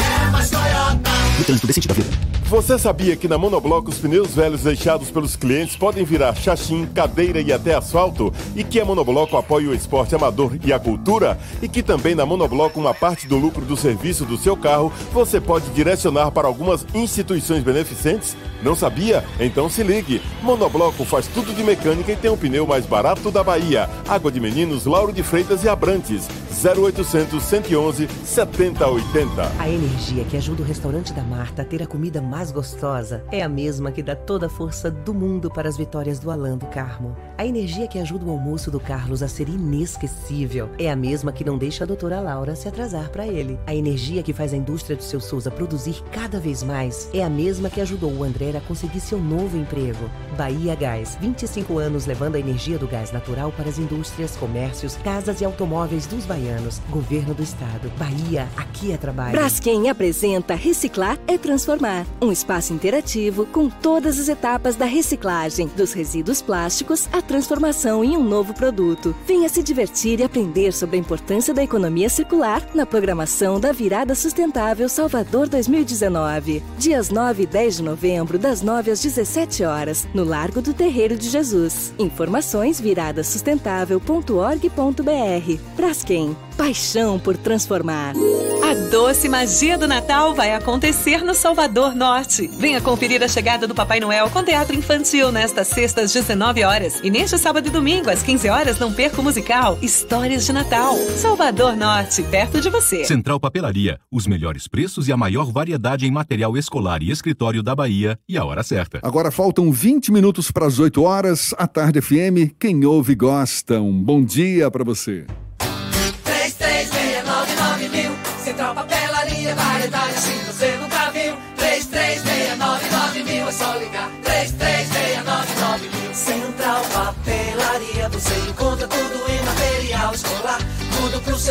No trânsito desse sentido da vida. Você sabia que na Monobloco os pneus velhos deixados pelos clientes podem virar chachim, cadeira e até asfalto? E que a Monobloco apoia o esporte amador e a cultura? E que também na Monobloco uma parte do lucro do serviço do seu carro você pode direcionar para algumas instituições beneficentes? Não sabia? Então se ligue. Monobloco faz tudo de mecânica e tem o pneu mais barato da Bahia. Água de Meninos, Lauro de Freitas e Abrantes. 0800 111 7080. A energia que ajuda o restaurante da Marta a ter a comida mais gostosa é a mesma que dá toda a força do mundo para as vitórias do Alan do Carmo. A energia que ajuda o almoço do Carlos a ser inesquecível é a mesma que não deixa a doutora Laura se atrasar para ele. A energia que faz a indústria do seu Souza produzir cada vez mais é a mesma que ajudou o André a conseguir seu novo emprego. Bahia Gás, 25 anos levando a energia do gás natural para as indústrias, comércios, casas e automóveis dos baianos. Governo do Estado. Bahia, aqui é trabalho. Braskem apresenta Reciclar é Transformar. Um espaço interativo com todas as etapas da reciclagem, dos resíduos plásticos à transformação em um novo produto. Venha se divertir e aprender sobre a importância da economia circular na programação da Virada Sustentável Salvador 2019. Dias 9 e 10 de novembro, das 9 às 17 horas, no Largo do Terreiro de Jesus. Informações viradasustentável.org.br. Braskem, paixão por transformar. A doce magia do Natal vai acontecer no Salvador Norte. Venha conferir a chegada do Papai Noel com teatro infantil nesta sexta às 19 horas e neste sábado e domingo às 15 horas não perca o musical Histórias de Natal. Salvador Norte, perto de você. Central Papelaria, os melhores preços e a maior variedade em material escolar e escritório da Bahia e a hora certa. Agora faltam 20 minutos para as 8 horas. A Tarde FM, quem ouve gosta. Um bom dia para você.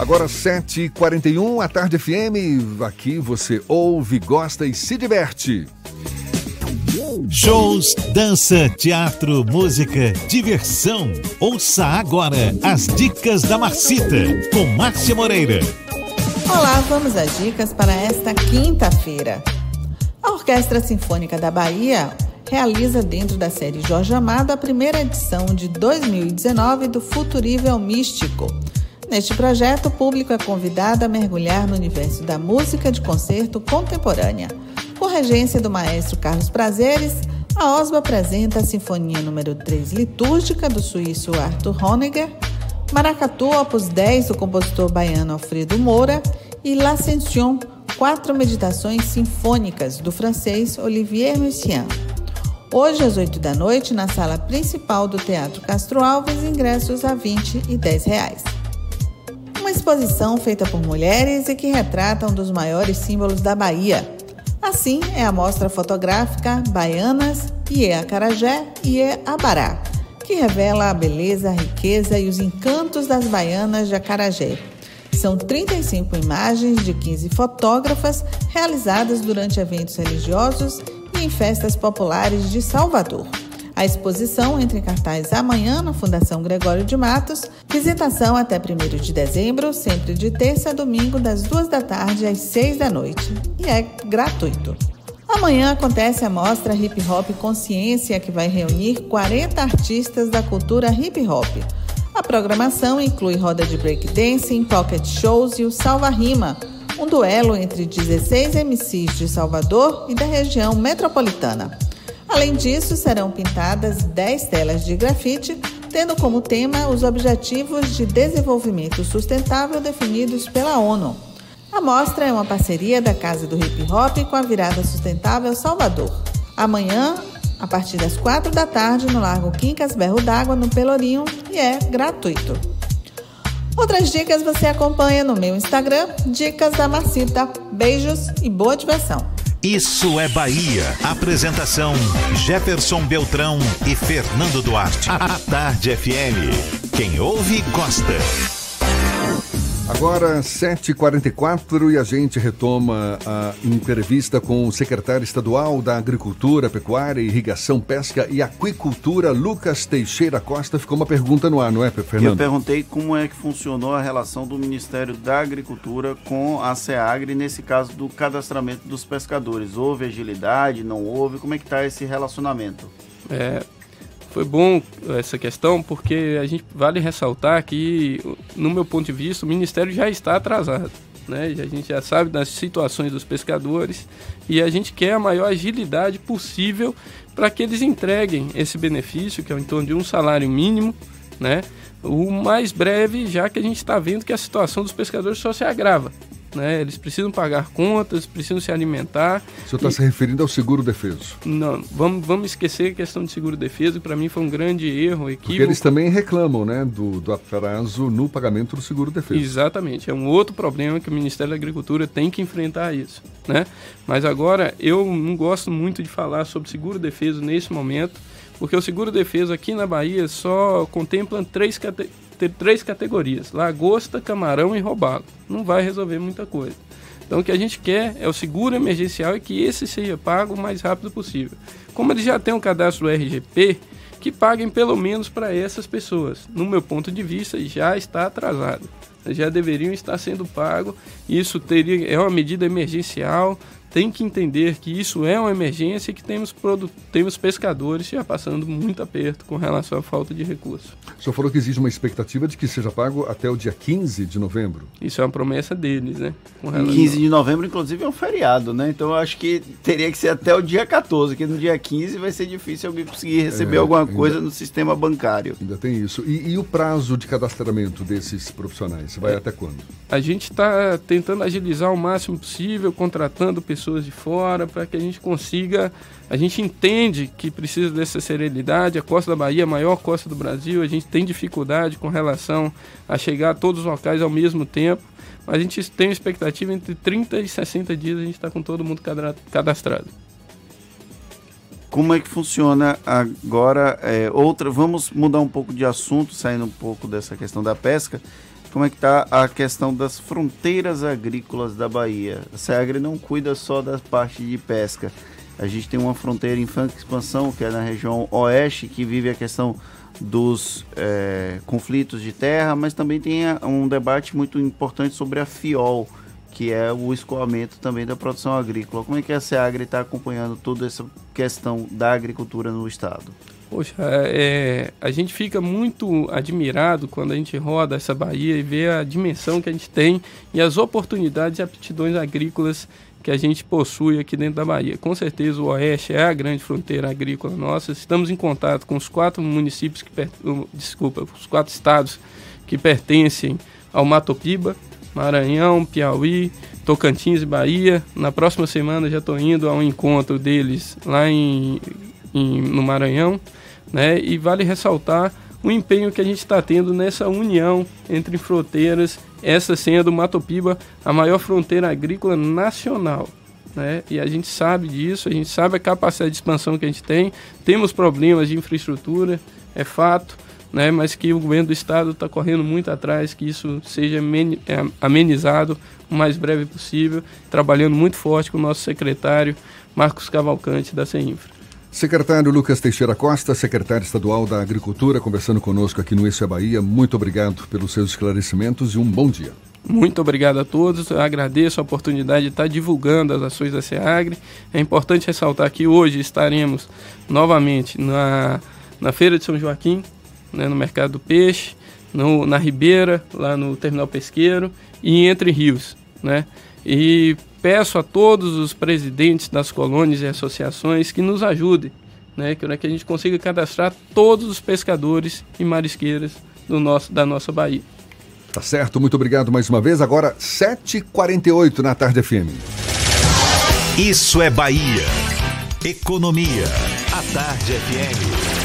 Agora 7h41, a Tarde FM. Aqui você ouve, gosta e se diverte. Shows, dança, teatro, música, diversão. Ouça agora as dicas da Marcita com Márcia Moreira. Olá, vamos às dicas para esta quinta-feira. A Orquestra Sinfônica da Bahia realiza dentro da série Jorge Amado a primeira edição de 2019 do Futurível Místico. Neste projeto, o público é convidado a mergulhar no universo da música de concerto contemporânea. Com regência do maestro Carlos Prazeres, a OSBA apresenta a Sinfonia número 3 litúrgica do suíço Arthur Honegger, Maracatu, opus 10 do compositor baiano Alfredo Moura e L'Ascension, quatro meditações sinfônicas do francês Olivier Messiaen. Hoje, às 8 da noite, na sala principal do Teatro Castro Alves, ingressos a 20 e 10 reais. Uma exposição feita por mulheres e que retrata um dos maiores símbolos da Bahia. Assim é a mostra fotográfica Baianas, Iê Acarajé Iê Abará, que revela a beleza, a riqueza e os encantos das baianas de Acarajé. São 35 imagens de 15 fotógrafas realizadas durante eventos religiosos e em festas populares de Salvador. A exposição entra em cartaz amanhã na Fundação Gregório de Matos, visitação até 1 de dezembro, sempre de terça a domingo, das 2 da tarde às 6 da noite. E é gratuito. Amanhã acontece a mostra Hip Hop Consciência, que vai reunir 40 artistas da cultura hip hop. A programação inclui roda de breakdancing, pocket shows e o Salva Rima, um duelo entre 16 MCs de Salvador e da região metropolitana. Além disso, serão pintadas 10 telas de grafite, tendo como tema os Objetivos de Desenvolvimento Sustentável definidos pela ONU. A mostra é uma parceria da Casa do Hip Hop com a Virada Sustentável Salvador. Amanhã, a partir das 4 da tarde, no Largo Quincas Berro d'Água, no Pelourinho, e é gratuito. Outras dicas você acompanha no meu Instagram, Dicas da Marcita. Beijos e boa diversão! Isso é Bahia. Apresentação: Jefferson Beltrão e Fernando Duarte. A Tarde FM. Quem ouve, gosta. Agora, 7h44 e a gente retoma a entrevista com o secretário estadual da Agricultura, Pecuária, Irrigação, Pesca e Aquicultura, Lucas Teixeira Costa. Ficou uma pergunta no ar, não é, Fernando? Eu perguntei como é que funcionou a relação do Ministério da Agricultura com a SEAGRE, nesse caso do cadastramento dos pescadores. Houve agilidade, não houve? Como é que está esse relacionamento? É, foi bom essa questão porque a gente vale ressaltar que, no meu ponto de vista, o Ministério já está atrasado. Né? A gente já sabe das situações dos pescadores e a gente quer a maior agilidade possível para que eles entreguem esse benefício, que é em torno de um salário mínimo, né? o mais breve, já que a gente está vendo que a situação dos pescadores só se agrava né? Eles precisam pagar contas, precisam se alimentar. O senhor está e... se referindo ao seguro defeso? Não, vamos, vamos esquecer a questão de seguro defeso, que para mim foi um grande erro, equívoco. Porque eles também reclamam, né, do, do atraso no pagamento do seguro defeso. Exatamente, é um outro problema que o Ministério da Agricultura tem que enfrentar isso, né? Mas agora, eu não gosto muito de falar sobre seguro defeso nesse momento, porque o seguro defeso aqui na Bahia só contempla três categorias ter três categorias: lagosta, camarão e robalo. Não vai resolver muita coisa. Então o que a gente quer é o seguro emergencial e que esse seja pago o mais rápido possível. Como eles já têm um cadastro RGP, que paguem pelo menos para essas pessoas. No meu ponto de vista, já está atrasado. Já deveriam estar sendo pago. Isso teria é uma medida emergencial, tem que entender que isso é uma emergência e que temos, temos pescadores já passando muito aperto com relação à falta de recursos. O senhor falou que existe uma expectativa de que seja pago até o dia 15 de novembro. Isso é uma promessa deles, né? Com relação... 15 de novembro, inclusive, é um feriado, né? Então eu acho que teria que ser até o dia 14, que no dia 15 vai ser difícil alguém conseguir receber é, alguma coisa ainda, no sistema bancário. Ainda tem isso. E, e, o prazo de cadastramento desses profissionais? Vai é, até quando? A gente está tentando agilizar o máximo possível, contratando pessoas pessoas de fora, para que a gente consiga. A gente entende que precisa dessa serenidade. A costa da Bahia é a maior costa do Brasil. A gente tem dificuldade com relação a chegar a todos os locais ao mesmo tempo. Mas a gente tem uma expectativa entre 30 e 60 dias a gente está com todo mundo cadastrado. Como é que funciona agora? É, outra, vamos mudar um pouco de assunto, saindo um pouco dessa questão da pesca como é que está a questão das fronteiras agrícolas da Bahia. A SEAGRE não cuida só da parte de pesca. A gente tem uma fronteira em franca expansão, que é na região oeste, que vive a questão dos é, conflitos de terra, mas também tem um debate muito importante sobre a FIOL, que é o escoamento também da produção agrícola. Como é que a SEAGRE está acompanhando toda essa questão da agricultura no estado? Poxa, é, a gente fica muito admirado quando a gente roda essa Bahia e vê a dimensão que a gente tem e as oportunidades e aptidões agrícolas que a gente possui aqui dentro da Bahia. Com certeza o Oeste é a grande fronteira agrícola nossa. Estamos em contato com os quatro municípios que desculpa, os quatro estados que pertencem ao Matopiba, Maranhão, Piauí, Tocantins e Bahia. Na próxima semana já estou indo ao encontro deles lá em, em no Maranhão. Né? E vale ressaltar o empenho que a gente está tendo nessa união entre fronteiras, essa sendo Mato Piba a maior fronteira agrícola nacional. Né? E a gente sabe disso, a gente sabe a capacidade de expansão que a gente tem, temos problemas de infraestrutura, é fato, né? mas que o governo do estado está correndo muito atrás, que isso seja é, amenizado o mais breve possível, trabalhando muito forte com o nosso secretário Marcos Cavalcante da CEINFRA. Secretário Lucas Teixeira Costa, secretário estadual da Agricultura, conversando conosco aqui no Isso é Bahia. Muito obrigado pelos seus esclarecimentos e um bom dia. Muito obrigado a todos. Eu agradeço a oportunidade de estar divulgando as ações da SEAGRE. É importante ressaltar que hoje estaremos novamente na, na Feira de São Joaquim, né, no Mercado do Peixe, no, na Ribeira, lá no Terminal Pesqueiro e Entre Rios. Né? E peço a todos os presidentes das colônias e associações que nos ajudem, né, que, que a gente consiga cadastrar todos os pescadores e marisqueiras do nosso, da nossa Bahia. Tá certo, muito obrigado mais uma vez. Agora, 7h48 na Tarde FM. Isso é Bahia. Economia. A Tarde FM.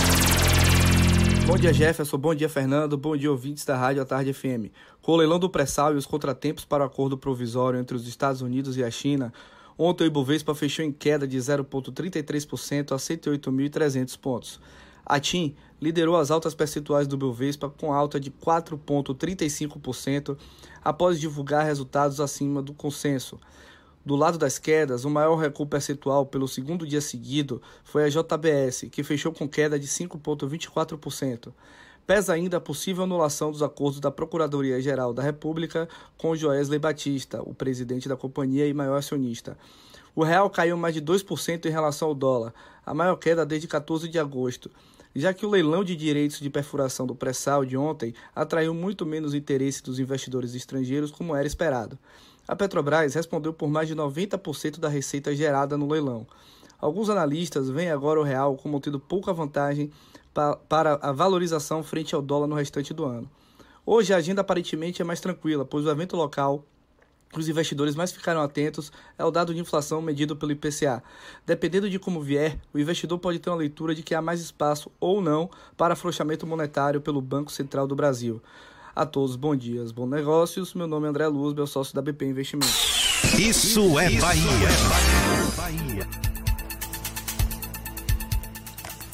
Bom dia, Jefferson. Bom dia, Fernando. Bom dia, ouvintes da Rádio A Tarde FM. Com o leilão do pré-sal e os contratempos para o acordo provisório entre os Estados Unidos e a China, ontem o Ibovespa fechou em queda de 0,33% a 108.300 pontos. A TIM liderou as altas percentuais do Bovespa com alta de 4,35% após divulgar resultados acima do consenso. Do lado das quedas, o maior recuo percentual pelo segundo dia seguido foi a JBS, que fechou com queda de 5,24%. Pesa ainda a possível anulação dos acordos da Procuradoria-Geral da República com Joesley Batista, o presidente da companhia e maior acionista. O real caiu mais de 2% em relação ao dólar, a maior queda desde 14 de agosto, já que o leilão de direitos de perfuração do pré-sal de ontem atraiu muito menos interesse dos investidores estrangeiros como era esperado. A Petrobras respondeu por mais de 90% da receita gerada no leilão. Alguns analistas veem agora o real como tendo pouca vantagem para a valorização frente ao dólar no restante do ano. Hoje a agenda aparentemente é mais tranquila, pois o evento local que os investidores mais ficaram atentos é o dado de inflação medido pelo IPCA. Dependendo de como vier, o investidor pode ter uma leitura de que há mais espaço ou não para afrouxamento monetário pelo Banco Central do Brasil. A todos, bom dias, bons negócios. Meu nome é André Luz, meu sócio da BP Investimentos. Isso é Bahia. Bahia.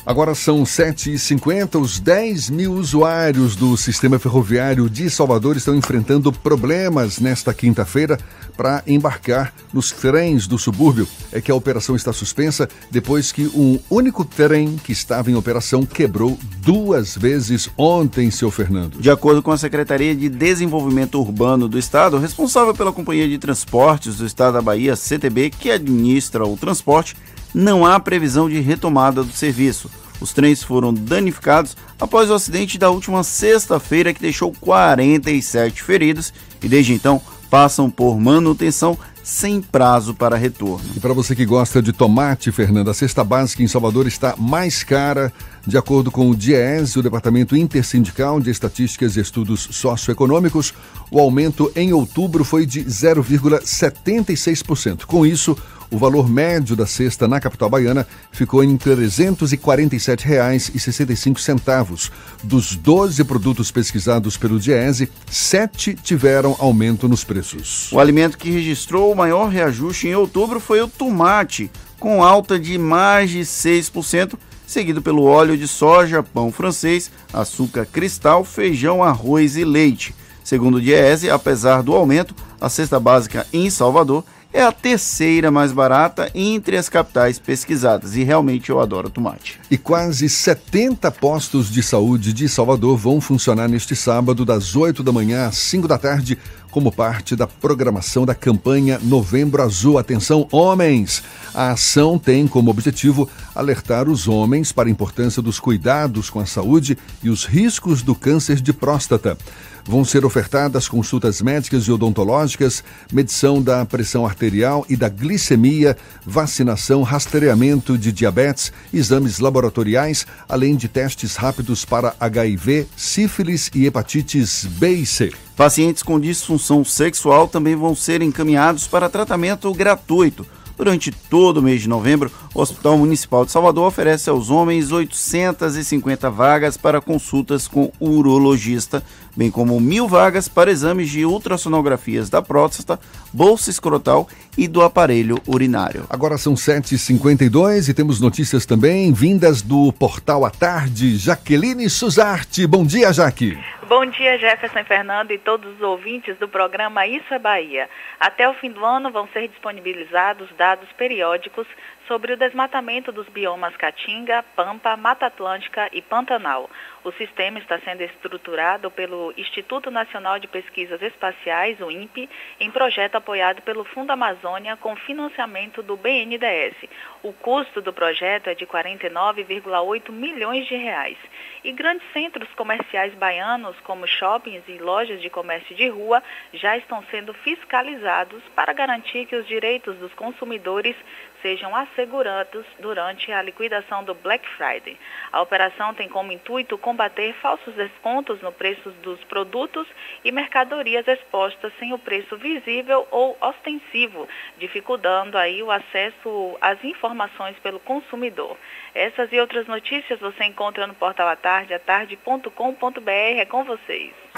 Agora são 7h50. Os 10 mil usuários do sistema ferroviário de Salvador estão enfrentando problemas nesta quinta-feira para embarcar nos trens do subúrbio. É que a operação está suspensa depois que um único trem que estava em operação quebrou duas vezes ontem, seu Fernando. De acordo com a Secretaria de Desenvolvimento Urbano do Estado, responsável pela Companhia de Transportes do Estado da Bahia, CTB, que administra o transporte, não há previsão de retomada do serviço. Os trens foram danificados após o acidente da última sexta-feira que deixou 47 feridos e desde então passam por manutenção sem prazo para retorno. E para você que gosta de tomate, Fernanda, a cesta básica em Salvador está mais cara. De acordo com o DIES, o Departamento Intersindical de Estatísticas e Estudos Socioeconômicos, o aumento em outubro foi de 0,76%. Com isso, o valor médio da cesta na capital baiana ficou em R$ 347,65. Dos 12 produtos pesquisados pelo Diese, sete tiveram aumento nos preços. O alimento que registrou o maior reajuste em outubro foi o tomate, com alta de mais de 6%, seguido pelo óleo de soja, pão francês, açúcar cristal, feijão, arroz e leite. Segundo o Diese, apesar do aumento, a cesta básica em Salvador é a terceira mais barata entre as capitais pesquisadas e realmente eu adoro tomate. E quase 70 postos de saúde de Salvador vão funcionar neste sábado, das 8 da manhã às 5 da tarde, como parte da programação da campanha Novembro Azul. Atenção, homens! A ação tem como objetivo alertar os homens para a importância dos cuidados com a saúde e os riscos do câncer de próstata. Vão ser ofertadas consultas médicas e odontológicas, medição da pressão arterial e da glicemia, vacinação, rastreamento de diabetes, exames laboratoriais, além de testes rápidos para HIV, sífilis e hepatites B e C. Pacientes com disfunção sexual também vão ser encaminhados para tratamento gratuito. Durante todo o mês de novembro, o Hospital Municipal de Salvador oferece aos homens 850 vagas para consultas com urologista, bem como mil vagas para exames de ultrassonografias da próstata, bolsa escrotal e do aparelho urinário. Agora são 7h52 e temos notícias também vindas do Portal à Tarde. Jaqueline Suzarte. Bom dia, Jaque. Bom dia, Jefferson Fernando e todos os ouvintes do programa Isso é Bahia. Até o fim do ano vão ser disponibilizados dados periódicos sobre o desmatamento dos biomas Caatinga, Pampa, Mata Atlântica e Pantanal. O sistema está sendo estruturado pelo Instituto Nacional de Pesquisas Espaciais, o INPE, em projeto apoiado pelo Fundo Amazônia com financiamento do BNDES. O custo do projeto é de 49,8 milhões de reais. E grandes centros comerciais baianos, como shoppings e lojas de comércio de rua, já estão sendo fiscalizados para garantir que os direitos dos consumidores sejam assegurados durante a liquidação do Black Friday. A operação tem como intuito combater falsos descontos no preço dos produtos e mercadorias expostas sem o preço visível ou ostensivo, dificultando aí o acesso às informações pelo consumidor. Essas e outras notícias você encontra no portal atarde, atarde.com.br. É com vocês.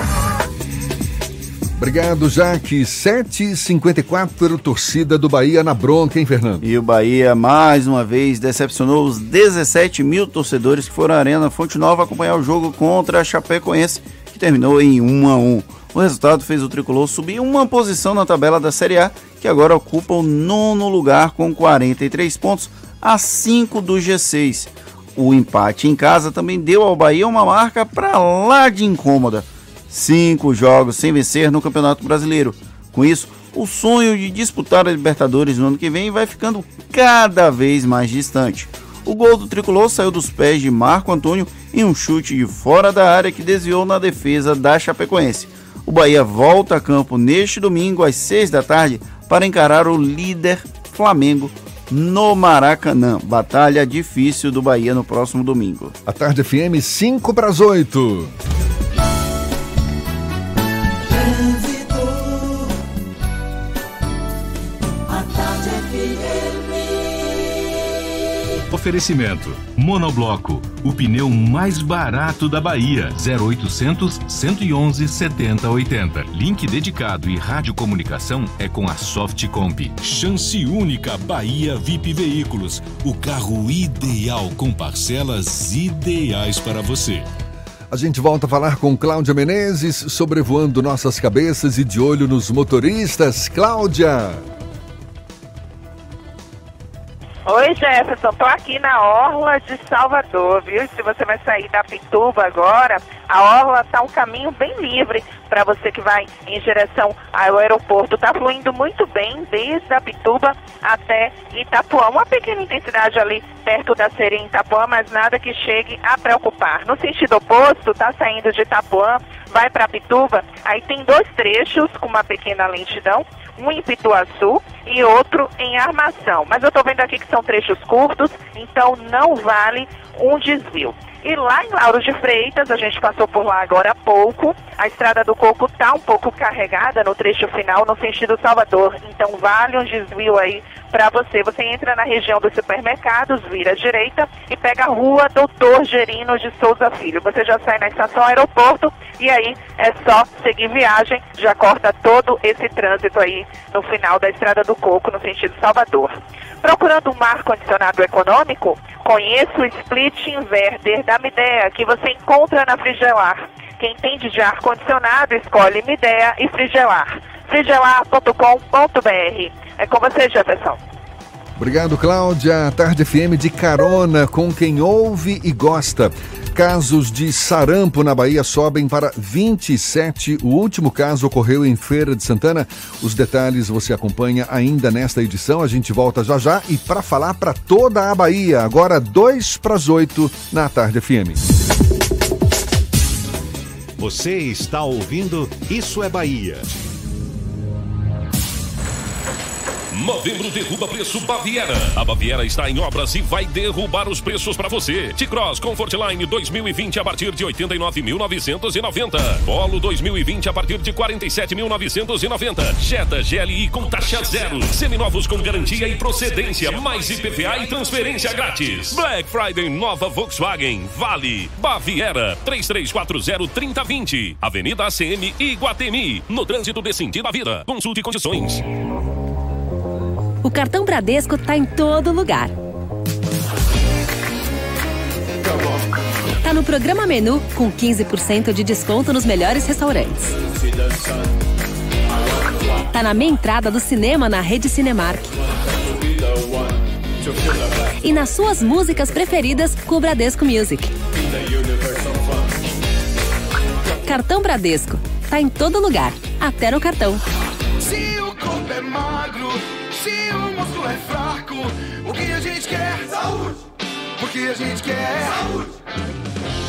Obrigado, Jaque. 7h54, torcida do Bahia na bronca, hein, Fernando? E o Bahia, mais uma vez, decepcionou os 17 mil torcedores que foram à Arena Fonte Nova acompanhar o jogo contra a Chapecoense, que terminou em 1 a 1 O resultado fez o tricolor subir uma posição na tabela da Série A, que agora ocupa o nono lugar com 43 pontos, a 5 do G6. O empate em casa também deu ao Bahia uma marca para lá de incômoda. Cinco jogos sem vencer no Campeonato Brasileiro. Com isso, o sonho de disputar a Libertadores no ano que vem vai ficando cada vez mais distante. O gol do tricolor saiu dos pés de Marco Antônio em um chute de fora da área que desviou na defesa da Chapecoense. O Bahia volta a campo neste domingo às 6 da tarde para encarar o líder Flamengo no Maracanã. Batalha difícil do Bahia no próximo domingo. A tarde FM 5 para as 8. Oferecimento: Monobloco, o pneu mais barato da Bahia. 0800 111 7080. Link dedicado e radiocomunicação é com a Softcomp. Chance única Bahia VIP Veículos. O carro ideal com parcelas ideais para você. A gente volta a falar com Cláudia Menezes, sobrevoando nossas cabeças e de olho nos motoristas. Cláudia! Oi, Jefferson, tô aqui na Orla de Salvador, viu? Se você vai sair da Pituba agora, a Orla tá um caminho bem livre para você que vai em direção ao aeroporto. Tá fluindo muito bem desde a Pituba até Itapuã. Uma pequena intensidade ali perto da Serena Itapuã, mas nada que chegue a preocupar. No sentido oposto, tá saindo de Itapuã, vai para Pituba, aí tem dois trechos com uma pequena lentidão um em Pituaçu e outro em Armação. Mas eu estou vendo aqui que são trechos curtos, então não vale um desvio. E lá em Lauro de Freitas, a gente passou por lá agora há pouco, a Estrada do Coco está um pouco carregada no trecho final, no sentido Salvador. Então vale um desvio aí para você. Você entra na região dos supermercados, vira à direita e pega a rua Doutor Gerino de Souza Filho. Você já sai na estação aeroporto e aí é só seguir viagem, já corta todo esse trânsito aí no final da Estrada do Coco, no sentido Salvador. Procurando um ar-condicionado econômico, conheça o Split Inverter da Midea, que você encontra na Frigelar. Quem entende de ar-condicionado, escolhe Midea e Frigelar. frigelar.com.br. É com você, Jefferson. Obrigado, Cláudia. Tarde FM de carona com quem ouve e gosta. Casos de sarampo na Bahia sobem para 27. O último caso ocorreu em Feira de Santana. Os detalhes você acompanha ainda nesta edição. A gente volta já já e para falar para toda a Bahia. Agora, 2 para as 8 na Tarde FM. Você está ouvindo Isso é Bahia. Novembro derruba preço Baviera. A Baviera está em obras e vai derrubar os preços para você. T-Cross Comfortline 2020 a partir de 89.990. Polo 2020 a partir de 47.990. Jetta GLI com taxa zero. Seminovos com garantia e procedência, mais IPVA e transferência grátis. Black Friday nova Volkswagen. Vale. Baviera 3340-3020. Avenida ACM Iguatemi. No trânsito de sentido à vida. Consulte condições. O cartão Bradesco tá em todo lugar. Tá no programa Menu com 15% de desconto nos melhores restaurantes. Tá na meia entrada do cinema na rede Cinemark. E nas suas músicas preferidas com o Bradesco Music. Cartão Bradesco. Tá em todo lugar, até no cartão. Se o corpo é magro, se o músculo é fraco, o que a gente quer? Saúde! Porque a gente quer? Saúde!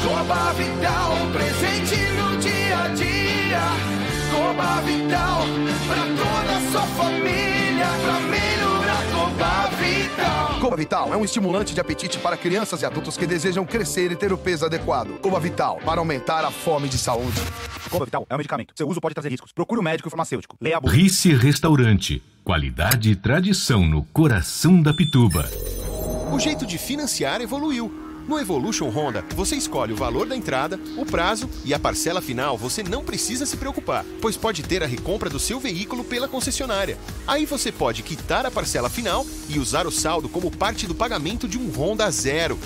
Coba Vital, presente no dia a dia. Coba Vital, pra toda a sua família, pra melhorar Coba Vital. Coba Vital é um estimulante de apetite para crianças e adultos que desejam crescer e ter o peso adequado. Coba Vital, para aumentar a fome de saúde. Coba Vital é um medicamento. Seu uso pode trazer riscos. Procure um médico e farmacêutico. Leia a bula. Rice Restaurante. Qualidade e tradição no coração da Pituba. O jeito de financiar evoluiu. No Evolution Honda, você escolhe o valor da entrada, o prazo e a parcela final você não precisa se preocupar, pois pode ter a recompra do seu veículo pela concessionária. Aí você pode quitar a parcela final e usar o saldo como parte do pagamento de um Honda zero.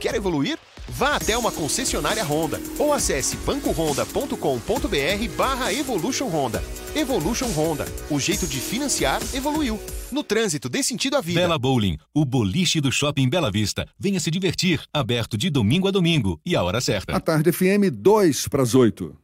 Quer evoluir? Vá até uma concessionária Honda ou acesse bancohonda.com.br barra Evolution Honda. Evolution Honda, o jeito de financiar evoluiu. No trânsito, dê sentido à vida. Bela Bowling, o boliche do Shopping Bela Vista. Venha se divertir, aberto de domingo a domingo e a hora certa. A tarde FM 2 para as 8.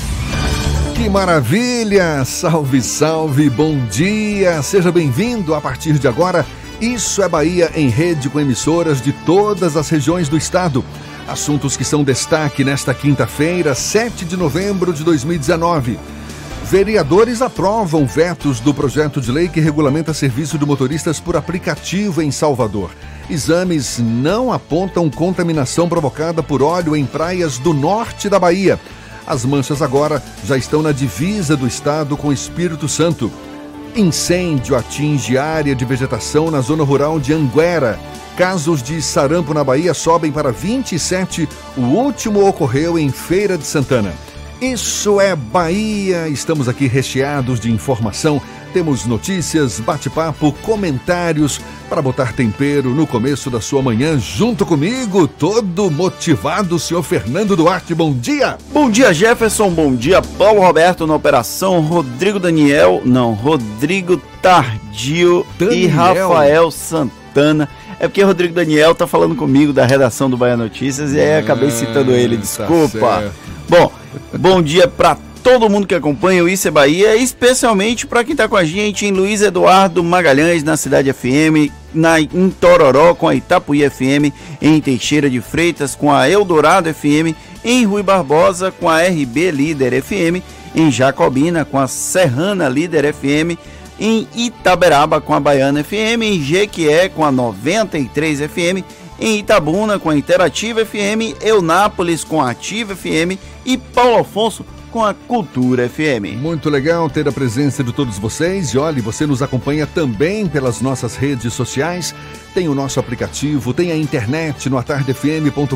Que maravilha! Salve, salve, bom dia! Seja bem-vindo a partir de agora. Isso é Bahia em rede com emissoras de todas as regiões do estado. Assuntos que são destaque nesta quinta-feira, 7 de novembro de 2019. Vereadores aprovam vetos do projeto de lei que regulamenta serviço de motoristas por aplicativo em Salvador. Exames não apontam contaminação provocada por óleo em praias do norte da Bahia. As manchas agora já estão na divisa do estado com Espírito Santo. Incêndio atinge área de vegetação na zona rural de Anguera. Casos de sarampo na Bahia sobem para 27. O último ocorreu em Feira de Santana. Isso é Bahia. Estamos aqui recheados de informação. Temos notícias, bate-papo, comentários para botar tempero no começo da sua manhã junto comigo, todo motivado, senhor Fernando Duarte. Bom dia. Bom dia, Jefferson. Bom dia, Paulo Roberto na operação, Rodrigo Daniel, não, Rodrigo Tardio e Daniel. Rafael Santana. É porque Rodrigo Daniel tá falando comigo da redação do Bahia Notícias e aí acabei citando ele, tá desculpa. certo. Bom, bom dia pra todo mundo que acompanha o Isso é Bahia, especialmente para quem tá com a gente em Luiz Eduardo Magalhães, na Cidade FM, na, em Tororó com a Itapuí FM, em Teixeira de Freitas com a Eldorado FM, em Rui Barbosa com a RB Líder FM, em Jacobina com a Serrana Líder FM, em Itaberaba com a Baiana FM, em Jequié com a 93 FM, em Itabuna com a Interativa FM, Eunápolis com a Ativa FM e Paulo Afonso com a Cultura FM. Muito legal ter a presença de todos vocês. E olhe, você nos acompanha também pelas nossas redes sociais. Tem o nosso aplicativo, tem a internet no atardefm.com.br.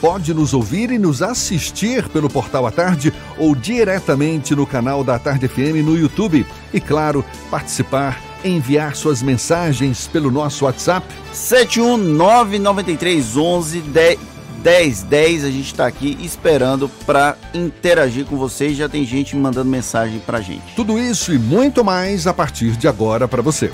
Pode nos ouvir e nos assistir pelo portal à tarde ou diretamente no canal da Tarde FM no YouTube. E claro, participar, enviar suas mensagens pelo nosso WhatsApp 7199311 1010. A gente está aqui esperando para interagir com vocês. Já tem gente mandando mensagem pra gente. Tudo isso e muito mais a partir de agora para você.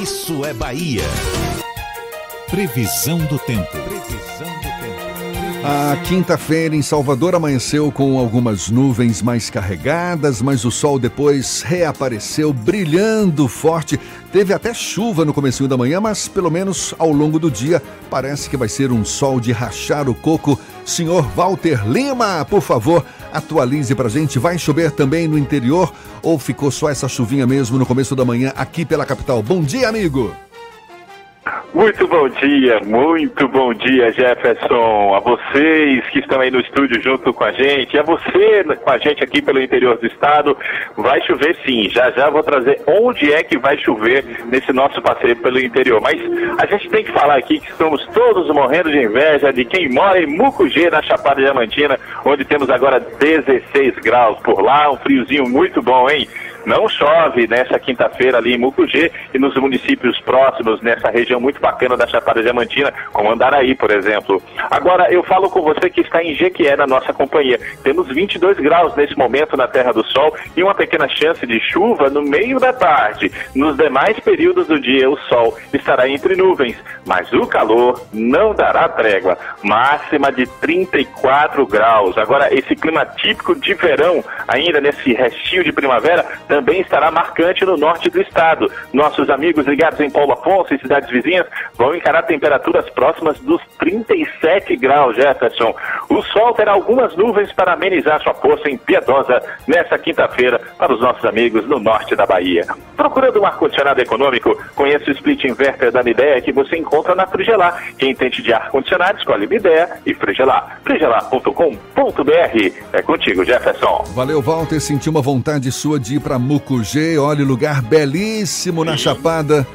Isso é Bahia. Previsão do tempo. A quinta-feira em Salvador amanheceu com algumas nuvens mais carregadas, mas o sol depois reapareceu brilhando forte. Teve até chuva no comecinho da manhã, mas pelo menos ao longo do dia parece que vai ser um sol de rachar o coco. Senhor Walter Lima, por favor, atualize pra gente. Vai chover também no interior ou ficou só essa chuvinha mesmo no começo da manhã aqui pela capital? Bom dia, amigo. Muito bom dia, muito bom dia, Jefferson. A vocês que estão aí no estúdio junto com a gente, a você com a gente aqui pelo interior do estado. Vai chover sim, já já vou trazer onde é que vai chover nesse nosso passeio pelo interior. Mas a gente tem que falar aqui que estamos todos morrendo de inveja de quem mora em Mucugê, na Chapada Diamantina, onde temos agora 16 graus por lá, um friozinho muito bom, hein? Não chove nessa quinta-feira ali em Mucugê e nos municípios próximos, nessa região muito bacana da Chapada Diamantina, como Andaraí, por exemplo. Agora, eu falo com você que está em Jequié, na nossa companhia. Temos 22 graus nesse momento na Terra do Sol e uma pequena chance de chuva no meio da tarde. Nos demais períodos do dia, o sol estará entre nuvens, mas o calor não dará trégua. Máxima de 34 graus. Agora, esse clima típico de verão, ainda nesse restinho de primavera, também estará marcante no norte do estado. Nossos amigos ligados em Paulo Afonso e cidades vizinhas vão encarar temperaturas próximas dos 37 graus, Jefferson. O sol terá algumas nuvens para amenizar sua força impiedosa nesta quinta-feira para os nossos amigos no norte da Bahia. Procurando um ar-condicionado econômico, conheça o split inverter da Midea que você encontra na Frigelar. Quem entende de ar-condicionado, escolhe Midea e Frigelar. frigelar.com.br. É contigo, Jefferson. Valeu, Walter. Senti uma vontade sua de ir para Mucugê. Olha, lugar belíssimo na Chapada.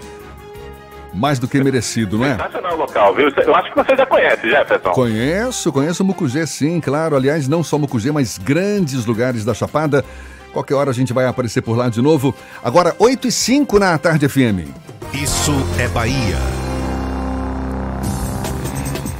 Mais do que merecido, não é? Sensacional local, viu? Eu acho que você já conhece, Jefferson. Conheço, conheço Mucugê sim, claro. Aliás, não só Mucugê, mas grandes lugares da Chapada. Qualquer hora a gente vai aparecer por lá de novo. Agora, 8 e 5 na Tarde FM. Isso é Bahia.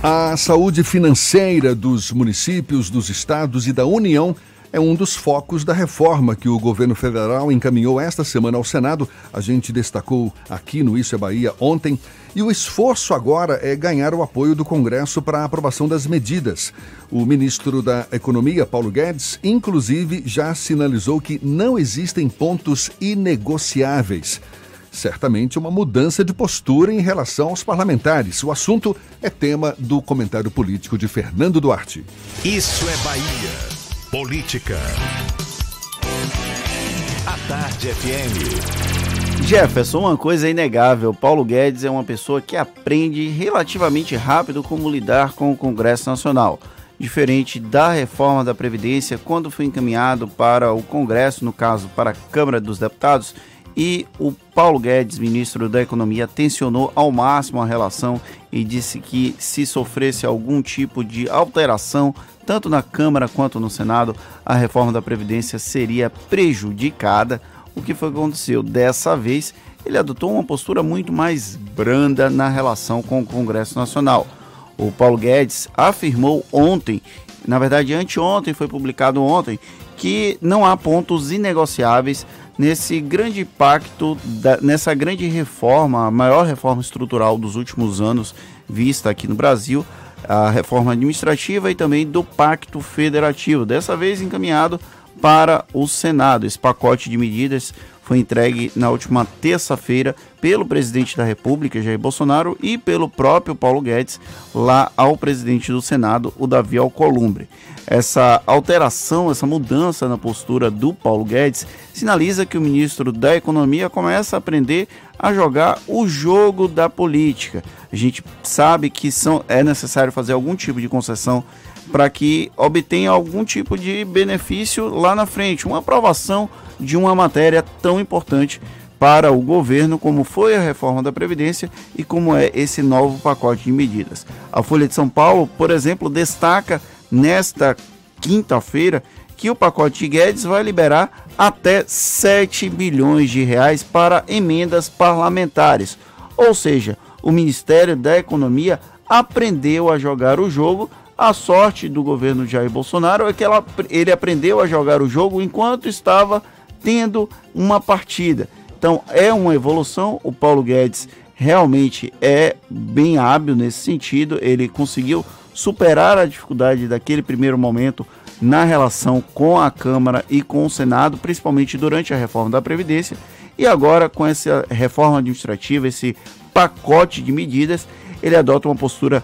A saúde financeira dos municípios, dos estados e da União é um dos focos da reforma que o governo federal encaminhou esta semana ao Senado. A gente destacou aqui no Isso é Bahia ontem. E o esforço agora é ganhar o apoio do Congresso para a aprovação das medidas. O ministro da Economia, Paulo Guedes, inclusive já sinalizou que não existem pontos inegociáveis certamente uma mudança de postura em relação aos parlamentares. O assunto é tema do comentário político de Fernando Duarte. Isso é Bahia. Política. A Tarde FM. Jefferson, uma coisa é inegável: Paulo Guedes é uma pessoa que aprende relativamente rápido como lidar com o Congresso Nacional. Diferente da reforma da Previdência, quando foi encaminhado para o Congresso, no caso para a Câmara dos Deputados, e o Paulo Guedes, ministro da Economia, tensionou ao máximo a relação e disse que se sofresse algum tipo de alteração, tanto na Câmara quanto no Senado, a reforma da Previdência seria prejudicada. O que foi que aconteceu? Dessa vez, ele adotou uma postura muito mais branda na relação com o Congresso Nacional. O Paulo Guedes afirmou ontem, na verdade anteontem, foi publicado ontem, que não há pontos inegociáveis nesse grande pacto, da, nessa grande reforma, a maior reforma estrutural dos últimos anos vista aqui no Brasil, a reforma administrativa e também do pacto federativo, dessa vez encaminhado para o Senado. Esse pacote de medidas foi entregue na última terça-feira pelo presidente da República, Jair Bolsonaro, e pelo próprio Paulo Guedes, lá ao presidente do Senado, o Davi Alcolumbre. Essa alteração, essa mudança na postura do Paulo Guedes sinaliza que o ministro da Economia começa a aprender a jogar o jogo da política. A gente sabe que são, é necessário fazer algum tipo de concessão para que obtenha algum tipo de benefício lá na frente, uma aprovação de uma matéria tão importante para o governo, como foi a reforma da Previdência e como é esse novo pacote de medidas. A Folha de São Paulo, por exemplo, destaca nesta quinta-feira que o pacote Guedes vai liberar até 7 bilhões de reais para emendas parlamentares. Ou seja, o Ministério da Economia aprendeu a jogar o jogo. A sorte do governo Jair Bolsonaro é que ela, ele aprendeu a jogar o jogo enquanto estava tendo uma partida. Então é uma evolução. O Paulo Guedes realmente é bem hábil nesse sentido. Ele conseguiu superar a dificuldade daquele primeiro momento na relação com a Câmara e com o Senado, principalmente durante a reforma da Previdência. E agora, com essa reforma administrativa, esse pacote de medidas, ele adota uma postura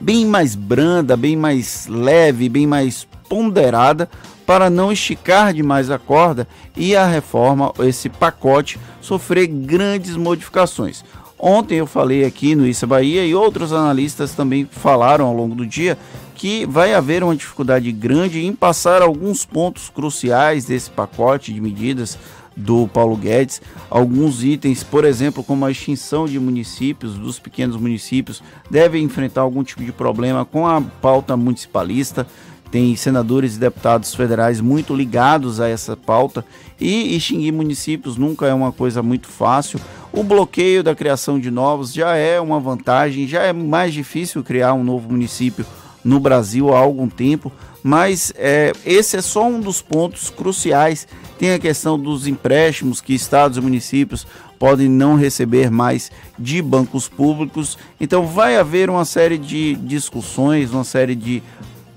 bem mais branda, bem mais leve, bem mais ponderada para não esticar demais a corda e a reforma, esse pacote, sofrer grandes modificações. Ontem eu falei aqui no Issa Bahia e outros analistas também falaram ao longo do dia que vai haver uma dificuldade grande em passar alguns pontos cruciais desse pacote de medidas do Paulo Guedes. Alguns itens, por exemplo, como a extinção de municípios, dos pequenos municípios, devem enfrentar algum tipo de problema com a pauta municipalista. Tem senadores e deputados federais muito ligados a essa pauta e extinguir municípios nunca é uma coisa muito fácil. O bloqueio da criação de novos já é uma vantagem, já é mais difícil criar um novo município no Brasil há algum tempo, mas é, esse é só um dos pontos cruciais. Tem a questão dos empréstimos que estados e municípios podem não receber mais de bancos públicos. Então vai haver uma série de discussões, uma série de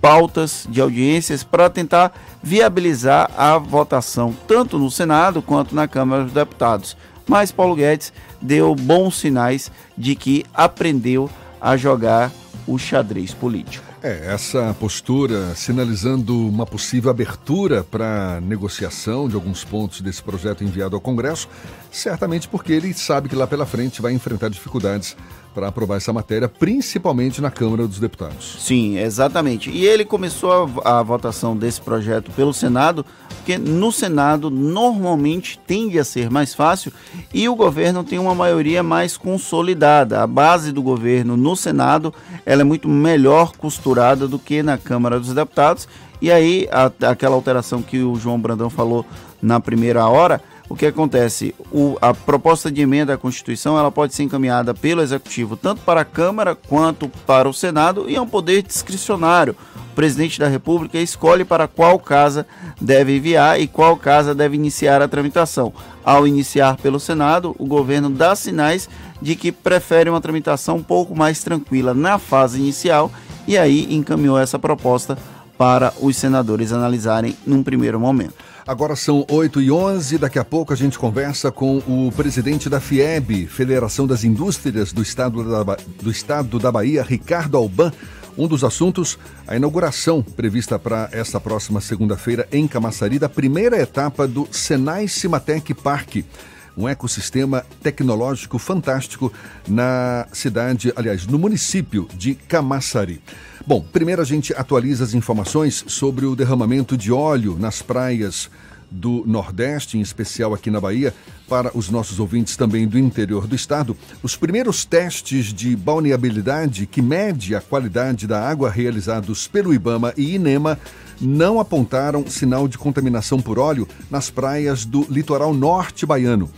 pautas de audiências para tentar viabilizar a votação tanto no Senado quanto na Câmara dos Deputados. Mas Paulo Guedes deu bons sinais de que aprendeu a jogar o xadrez político. É, essa postura sinalizando uma possível abertura para negociação de alguns pontos desse projeto enviado ao Congresso, certamente porque ele sabe que lá pela frente vai enfrentar dificuldades para aprovar essa matéria, principalmente na Câmara dos Deputados. Sim, exatamente. E ele começou a, a, votação desse projeto pelo Senado, porque no Senado normalmente tende a ser mais fácil e o governo tem uma maioria mais consolidada. A base do governo no Senado ela é muito melhor costurada do que na Câmara dos Deputados. E aí, a, aquela alteração que o João Brandão falou na primeira hora o que acontece? O, a proposta de emenda à Constituição ela pode ser encaminhada pelo Executivo tanto para a Câmara quanto para o Senado e é um poder discricionário. O presidente da República escolhe para qual casa deve enviar e qual casa deve iniciar a tramitação. Ao iniciar pelo Senado, o governo dá sinais de que prefere uma tramitação um pouco mais tranquila na fase inicial e aí encaminhou essa proposta para os senadores analisarem num primeiro momento. Agora são 8 e 11 daqui a pouco a gente conversa com o presidente da FIEB, Federação das Indústrias do Estado da, do Estado da Bahia, Ricardo Alban. Um dos assuntos, a inauguração prevista para esta próxima segunda-feira em Camaçari da primeira etapa do Senai Cimatec Parque um ecossistema tecnológico fantástico na cidade, aliás, no município de Camaçari. Bom, primeiro a gente atualiza as informações sobre o derramamento de óleo nas praias do Nordeste, em especial aqui na Bahia, para os nossos ouvintes também do interior do estado. Os primeiros testes de balneabilidade que mede a qualidade da água realizados pelo Ibama e Inema não apontaram sinal de contaminação por óleo nas praias do litoral norte baiano.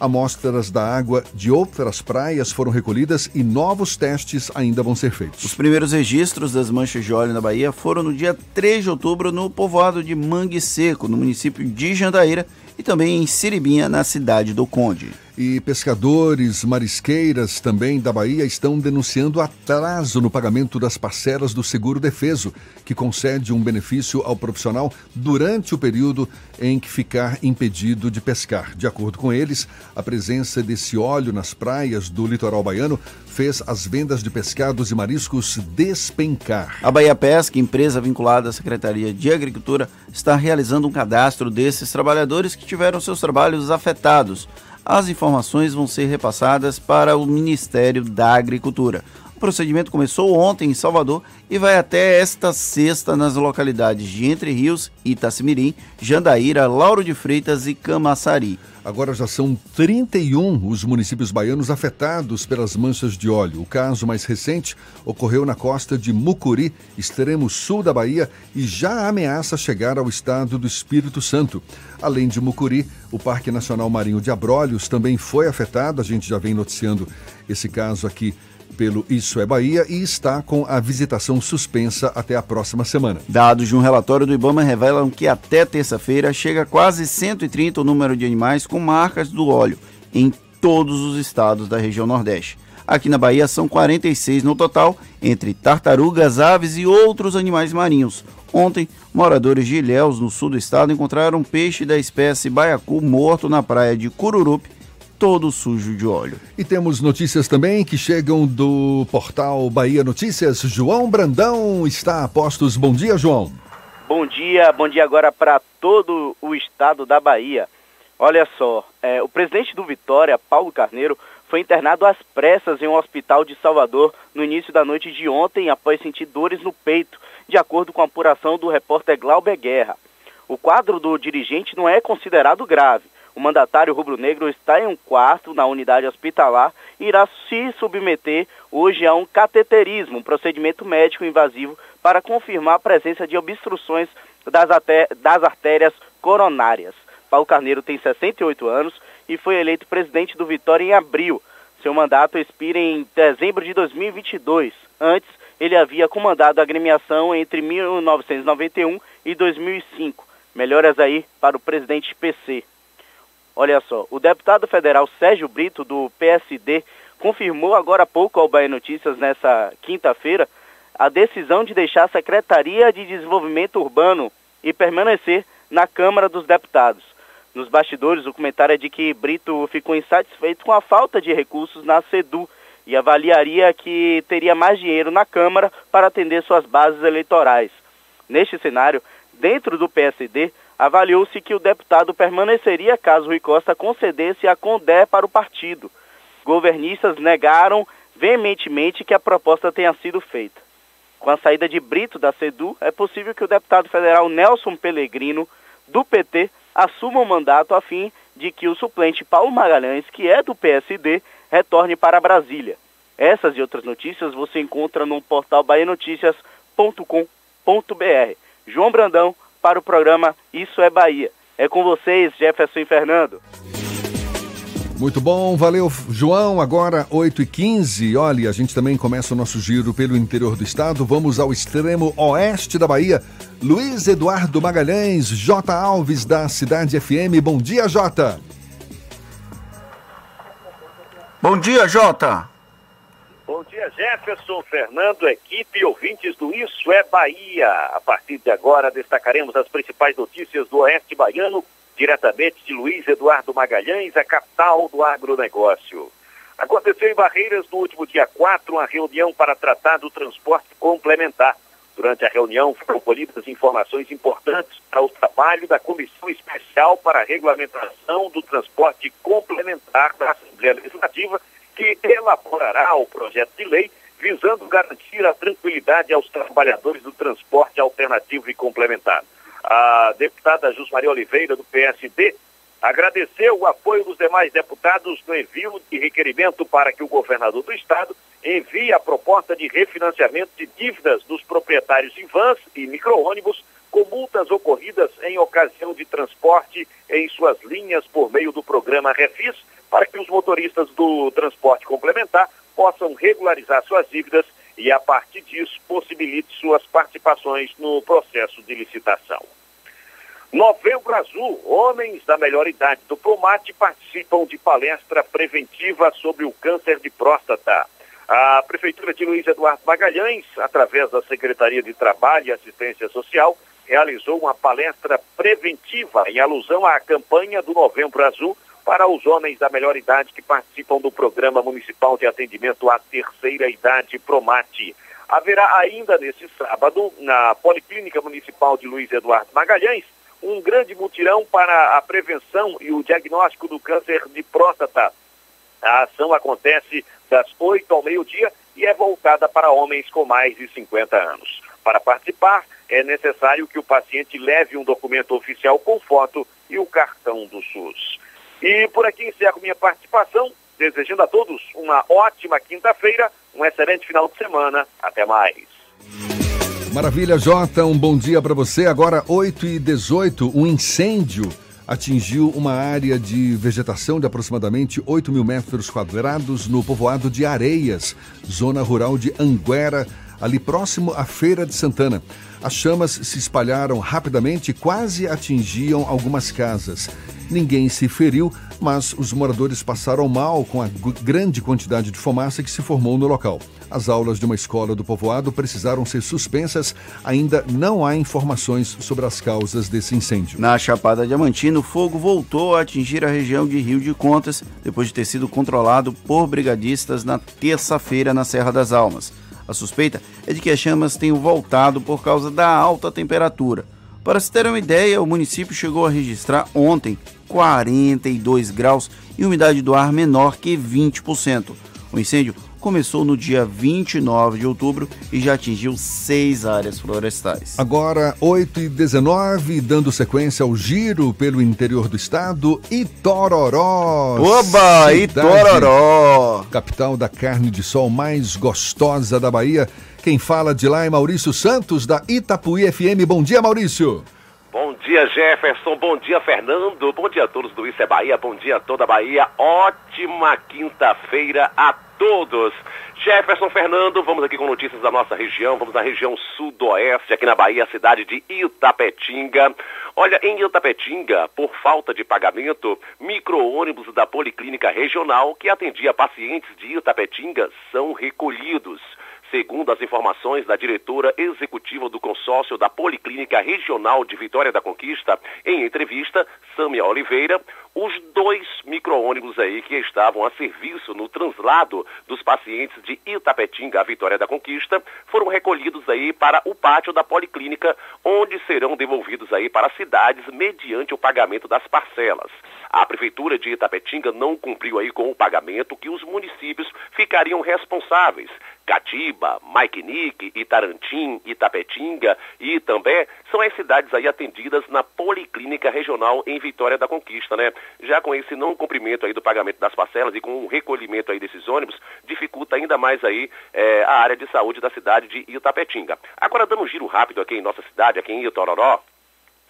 Amostras da água de outras praias foram recolhidas e novos testes ainda vão ser feitos. Os primeiros registros das manchas de óleo na Bahia foram no dia 3 de outubro no povoado de Mangue Seco, no município de Jandaíra, e também em Siribinha, na cidade do Conde. E pescadores, marisqueiras também da Bahia estão denunciando atraso no pagamento das parcelas do seguro defeso, que concede um benefício ao profissional durante o período em que ficar impedido de pescar. De acordo com eles, a presença desse óleo nas praias do litoral baiano fez as vendas de pescados e mariscos despencar. A Bahia Pesca, empresa vinculada à Secretaria de Agricultura, está realizando um cadastro desses trabalhadores que tiveram seus trabalhos afetados. As informações vão ser repassadas para o Ministério da Agricultura. O procedimento começou ontem em Salvador e vai até esta sexta nas localidades de Entre Rios, Itacimirim, Jandaíra, Lauro de Freitas e Camaçari. Agora já são 31 os municípios baianos afetados pelas manchas de óleo. O caso mais recente ocorreu na costa de Mucuri, extremo sul da Bahia, e já ameaça chegar ao estado do Espírito Santo. Além de Mucuri, o Parque Nacional Marinho de Abrolhos também foi afetado. A gente já vem noticiando esse caso aqui pelo Isso é Bahia e está com a visitação suspensa até a próxima semana. Dados de um relatório do Ibama revelam que até terça-feira chega quase 130 o número de animais com marcas do óleo em todos os estados da região Nordeste. Aqui na Bahia são 46 no total, entre tartarugas, aves e outros animais marinhos. Ontem, moradores de Ilhéus, no sul do estado, encontraram um peixe da espécie baiacu morto na praia de Cururupi, todo sujo de óleo. E temos notícias também que chegam do portal Bahia Notícias. João Brandão está a postos. Bom dia, João. Bom dia, bom dia agora para todo o estado da Bahia. Olha só, é, o presidente do Vitória, Paulo Carneiro, foi internado às pressas em um hospital de Salvador no início da noite de ontem após sentir dores no peito, de acordo com a apuração do repórter Glauber Guerra. O quadro do dirigente não é considerado grave. O mandatário rubro-negro está em um quarto na unidade hospitalar e irá se submeter hoje a um cateterismo, um procedimento médico invasivo para confirmar a presença de obstruções das, das artérias coronárias. Paulo Carneiro tem 68 anos e foi eleito presidente do Vitória em abril. Seu mandato expira em dezembro de 2022. Antes, ele havia comandado a agremiação entre 1991 e 2005. Melhoras aí para o presidente PC. Olha só, o deputado federal Sérgio Brito, do PSD, confirmou agora há pouco ao Bahia Notícias, nessa quinta-feira, a decisão de deixar a Secretaria de Desenvolvimento Urbano e permanecer na Câmara dos Deputados. Nos bastidores, o comentário é de que Brito ficou insatisfeito com a falta de recursos na SEDU e avaliaria que teria mais dinheiro na Câmara para atender suas bases eleitorais. Neste cenário, dentro do PSD, avaliou-se que o deputado permaneceria caso Rui Costa concedesse a Condé para o partido. Governistas negaram veementemente que a proposta tenha sido feita. Com a saída de Brito da SEDU, é possível que o deputado federal Nelson Pellegrino, do PT, assuma o mandato a fim de que o suplente Paulo Magalhães, que é do PSD, retorne para Brasília. Essas e outras notícias você encontra no portal bahianoticias.com.br. João Brandão para o programa Isso é Bahia. É com vocês, Jefferson e Fernando. Muito bom, valeu, João. Agora 8h15. Olha, a gente também começa o nosso giro pelo interior do estado. Vamos ao extremo oeste da Bahia. Luiz Eduardo Magalhães, J. Alves, da Cidade FM. Bom dia, J. Bom dia, Jota. Bom dia, Jefferson, Fernando, equipe e ouvintes do Isso é Bahia. A partir de agora, destacaremos as principais notícias do Oeste Baiano diretamente de Luiz Eduardo Magalhães, a capital do agronegócio. Aconteceu em Barreiras no último dia 4 uma reunião para tratar do transporte complementar. Durante a reunião foram colhidas informações importantes para o trabalho da Comissão Especial para a Regulamentação do Transporte Complementar da Assembleia Legislativa, que elaborará o projeto de lei visando garantir a tranquilidade aos trabalhadores do transporte alternativo e complementar. A deputada Jusmaria Oliveira, do PSD, agradeceu o apoio dos demais deputados no envio de requerimento para que o governador do estado envie a proposta de refinanciamento de dívidas dos proprietários de vans e micro-ônibus com multas ocorridas em ocasião de transporte em suas linhas por meio do programa Refis, para que os motoristas do transporte complementar possam regularizar suas dívidas e, a partir disso, possibilite suas participações no processo de licitação. Novembro Azul, homens da melhor idade do Promate participam de palestra preventiva sobre o câncer de próstata. A Prefeitura de Luiz Eduardo Magalhães, através da Secretaria de Trabalho e Assistência Social, realizou uma palestra preventiva em alusão à campanha do Novembro Azul para os homens da melhor idade que participam do Programa Municipal de Atendimento à Terceira Idade Promate. Haverá ainda nesse sábado, na Policlínica Municipal de Luiz Eduardo Magalhães, um grande mutirão para a prevenção e o diagnóstico do câncer de próstata. A ação acontece das 8 ao meio-dia e é voltada para homens com mais de 50 anos. Para participar, é necessário que o paciente leve um documento oficial com foto e o cartão do SUS. E por aqui encerro minha participação, desejando a todos uma ótima quinta-feira, um excelente final de semana. Até mais. Maravilha, Jota, um bom dia para você. Agora, 8 e 18 um incêndio atingiu uma área de vegetação de aproximadamente 8 mil metros quadrados no povoado de Areias, zona rural de Anguera, ali próximo à Feira de Santana. As chamas se espalharam rapidamente e quase atingiam algumas casas. Ninguém se feriu, mas os moradores passaram mal com a grande quantidade de fumaça que se formou no local. As aulas de uma escola do povoado precisaram ser suspensas. Ainda não há informações sobre as causas desse incêndio. Na Chapada Diamantina, o fogo voltou a atingir a região de Rio de Contas depois de ter sido controlado por brigadistas na terça-feira na Serra das Almas. A suspeita é de que as chamas tenham voltado por causa da alta temperatura. Para se ter uma ideia, o município chegou a registrar ontem 42 graus e umidade do ar menor que 20%. O incêndio começou no dia 29 de outubro e já atingiu seis áreas florestais. Agora, 8 e 19 dando sequência ao giro pelo interior do estado, Itororó. Oba, Itororó! Capital da carne de sol mais gostosa da Bahia. Quem fala de lá é Maurício Santos, da Itapuí FM. Bom dia, Maurício. Dia, Jefferson. Bom dia, Fernando. Bom dia a todos do Isso é Bahia. Bom dia a toda a Bahia. Ótima quinta-feira a todos. Jefferson Fernando, vamos aqui com notícias da nossa região. Vamos na região sudoeste, aqui na Bahia, cidade de Itapetinga. Olha, em Itapetinga, por falta de pagamento, micro-ônibus da Policlínica Regional que atendia pacientes de Itapetinga são recolhidos. Segundo as informações da diretora executiva do consórcio da Policlínica Regional de Vitória da Conquista, em entrevista, Sâmia Oliveira, os dois micro-ônibus aí que estavam a serviço no translado dos pacientes de Itapetinga à Vitória da Conquista foram recolhidos aí para o pátio da Policlínica, onde serão devolvidos aí para as cidades mediante o pagamento das parcelas. A Prefeitura de Itapetinga não cumpriu aí com o pagamento que os municípios ficariam responsáveis. Catiba, Maikinique, Itarantim, Itapetinga e também são as cidades aí atendidas na Policlínica Regional em Vitória da Conquista, né? Já com esse não cumprimento aí do pagamento das parcelas e com o recolhimento aí desses ônibus, dificulta ainda mais aí é, a área de saúde da cidade de Itapetinga. Agora, dando um giro rápido aqui em nossa cidade, aqui em Itororó,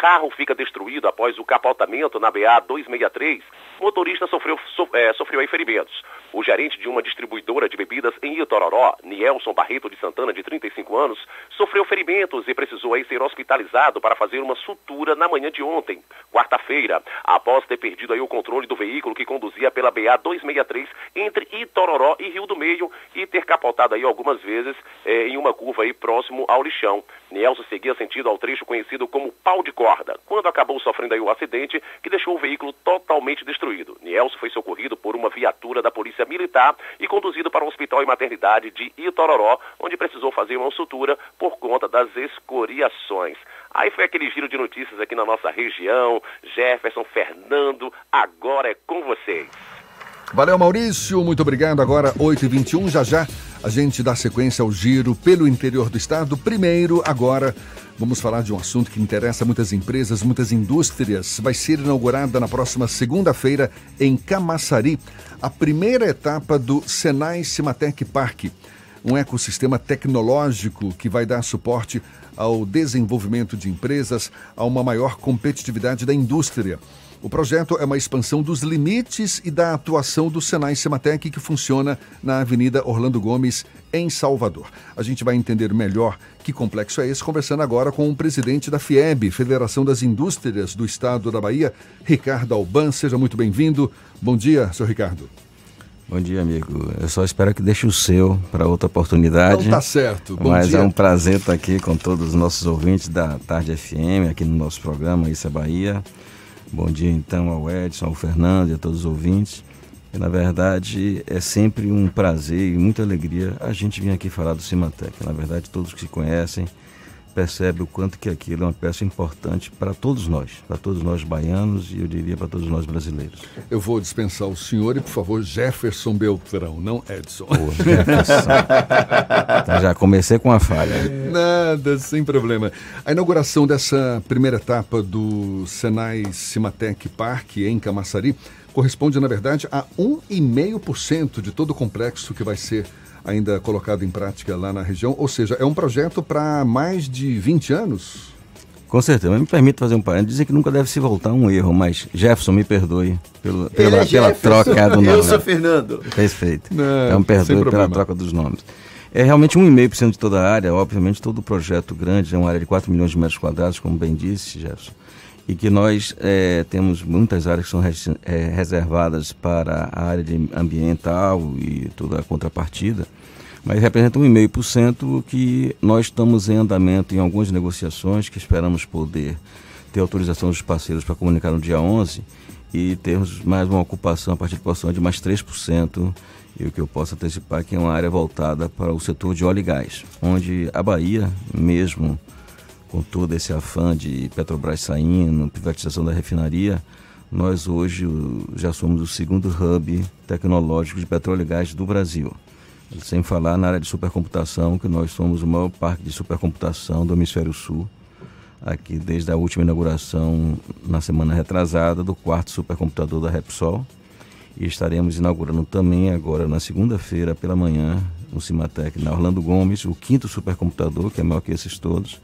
carro fica destruído após o capotamento na BA 263. O motorista sofreu, so, é, sofreu ferimentos. O gerente de uma distribuidora de bebidas em Itororó, Nielson Barreto de Santana, de 35 anos, sofreu ferimentos e precisou aí ser hospitalizado para fazer uma sutura na manhã de ontem, quarta-feira, após ter perdido aí o controle do veículo que conduzia pela BA 263 entre Itororó e Rio do Meio e ter capotado aí algumas vezes é, em uma curva aí próximo ao lixão. Nielson seguia sentido ao trecho conhecido como pau de corda, quando acabou sofrendo aí o acidente que deixou o veículo totalmente destruído. Nielson foi socorrido por uma viatura da Polícia Militar e conduzido para o Hospital e Maternidade de Itororó, onde precisou fazer uma sutura por conta das escoriações. Aí foi aquele giro de notícias aqui na nossa região. Jefferson, Fernando, agora é com vocês. Valeu, Maurício. Muito obrigado. Agora, 8h21, já já a gente dá sequência ao giro pelo interior do estado. Primeiro, agora, vamos falar de um assunto que interessa muitas empresas, muitas indústrias. Vai ser inaugurada na próxima segunda-feira em Camaçari a primeira etapa do Senai Cimatec Park, um ecossistema tecnológico que vai dar suporte ao desenvolvimento de empresas, a uma maior competitividade da indústria. O projeto é uma expansão dos limites e da atuação do Senai Sematec, que funciona na Avenida Orlando Gomes, em Salvador. A gente vai entender melhor que complexo é esse, conversando agora com o presidente da FIEB, Federação das Indústrias do Estado da Bahia, Ricardo Alban. Seja muito bem-vindo. Bom dia, seu Ricardo. Bom dia, amigo. Eu só espero que deixe o seu para outra oportunidade. Então tá certo. Bom Mas dia. é um prazer estar aqui com todos os nossos ouvintes da Tarde FM, aqui no nosso programa Isso é Bahia. Bom dia então ao Edson, ao Fernando e a todos os ouvintes. E, na verdade, é sempre um prazer e muita alegria a gente vir aqui falar do Cimatec. Na verdade, todos que se conhecem percebem o quanto que aquilo é uma peça importante para todos nós, para todos nós baianos e eu diria para todos nós brasileiros. Eu vou dispensar o senhor e, por favor, Jefferson Beltrão, não Edson. Pô, Jefferson. então, já comecei com a falha. Nada, sem problema. A inauguração dessa primeira etapa do Senai Cimatec Park em Camaçari corresponde, na verdade, a 1,5% de todo o complexo que vai ser ainda colocado em prática lá na região. Ou seja, é um projeto para mais de 20 anos? Com certeza, mas me permite fazer um parênteses. Dizem que nunca deve se voltar a um erro, mas Jefferson, me perdoe pelo, pela, é pela troca do nome. Eu sou Fernando. Perfeito. Não, então, perdoe pela troca dos nomes. É realmente 1,5% de toda a área, obviamente todo o projeto grande, é uma área de 4 milhões de metros quadrados, como bem disse, Jefferson, e que nós é, temos muitas áreas que são res- é, reservadas para a área ambiental e toda a contrapartida, mas representa 1,5% que nós estamos em andamento em algumas negociações que esperamos poder ter autorização dos parceiros para comunicar no dia 11 e termos mais uma ocupação a partir de ocupação de mais 3%, e o que eu posso antecipar é que é uma área voltada para o setor de óleo e gás, onde a Bahia, mesmo com todo esse afã de Petrobras saindo, privatização da refinaria, nós hoje já somos o segundo hub tecnológico de petróleo e gás do Brasil. Sem falar na área de supercomputação, que nós somos o maior parque de supercomputação do Hemisfério Sul, aqui desde a última inauguração na semana retrasada do quarto supercomputador da Repsol. E estaremos inaugurando também agora na segunda-feira pela manhã, no Cimatec, na Orlando Gomes, o quinto supercomputador, que é maior que esses todos,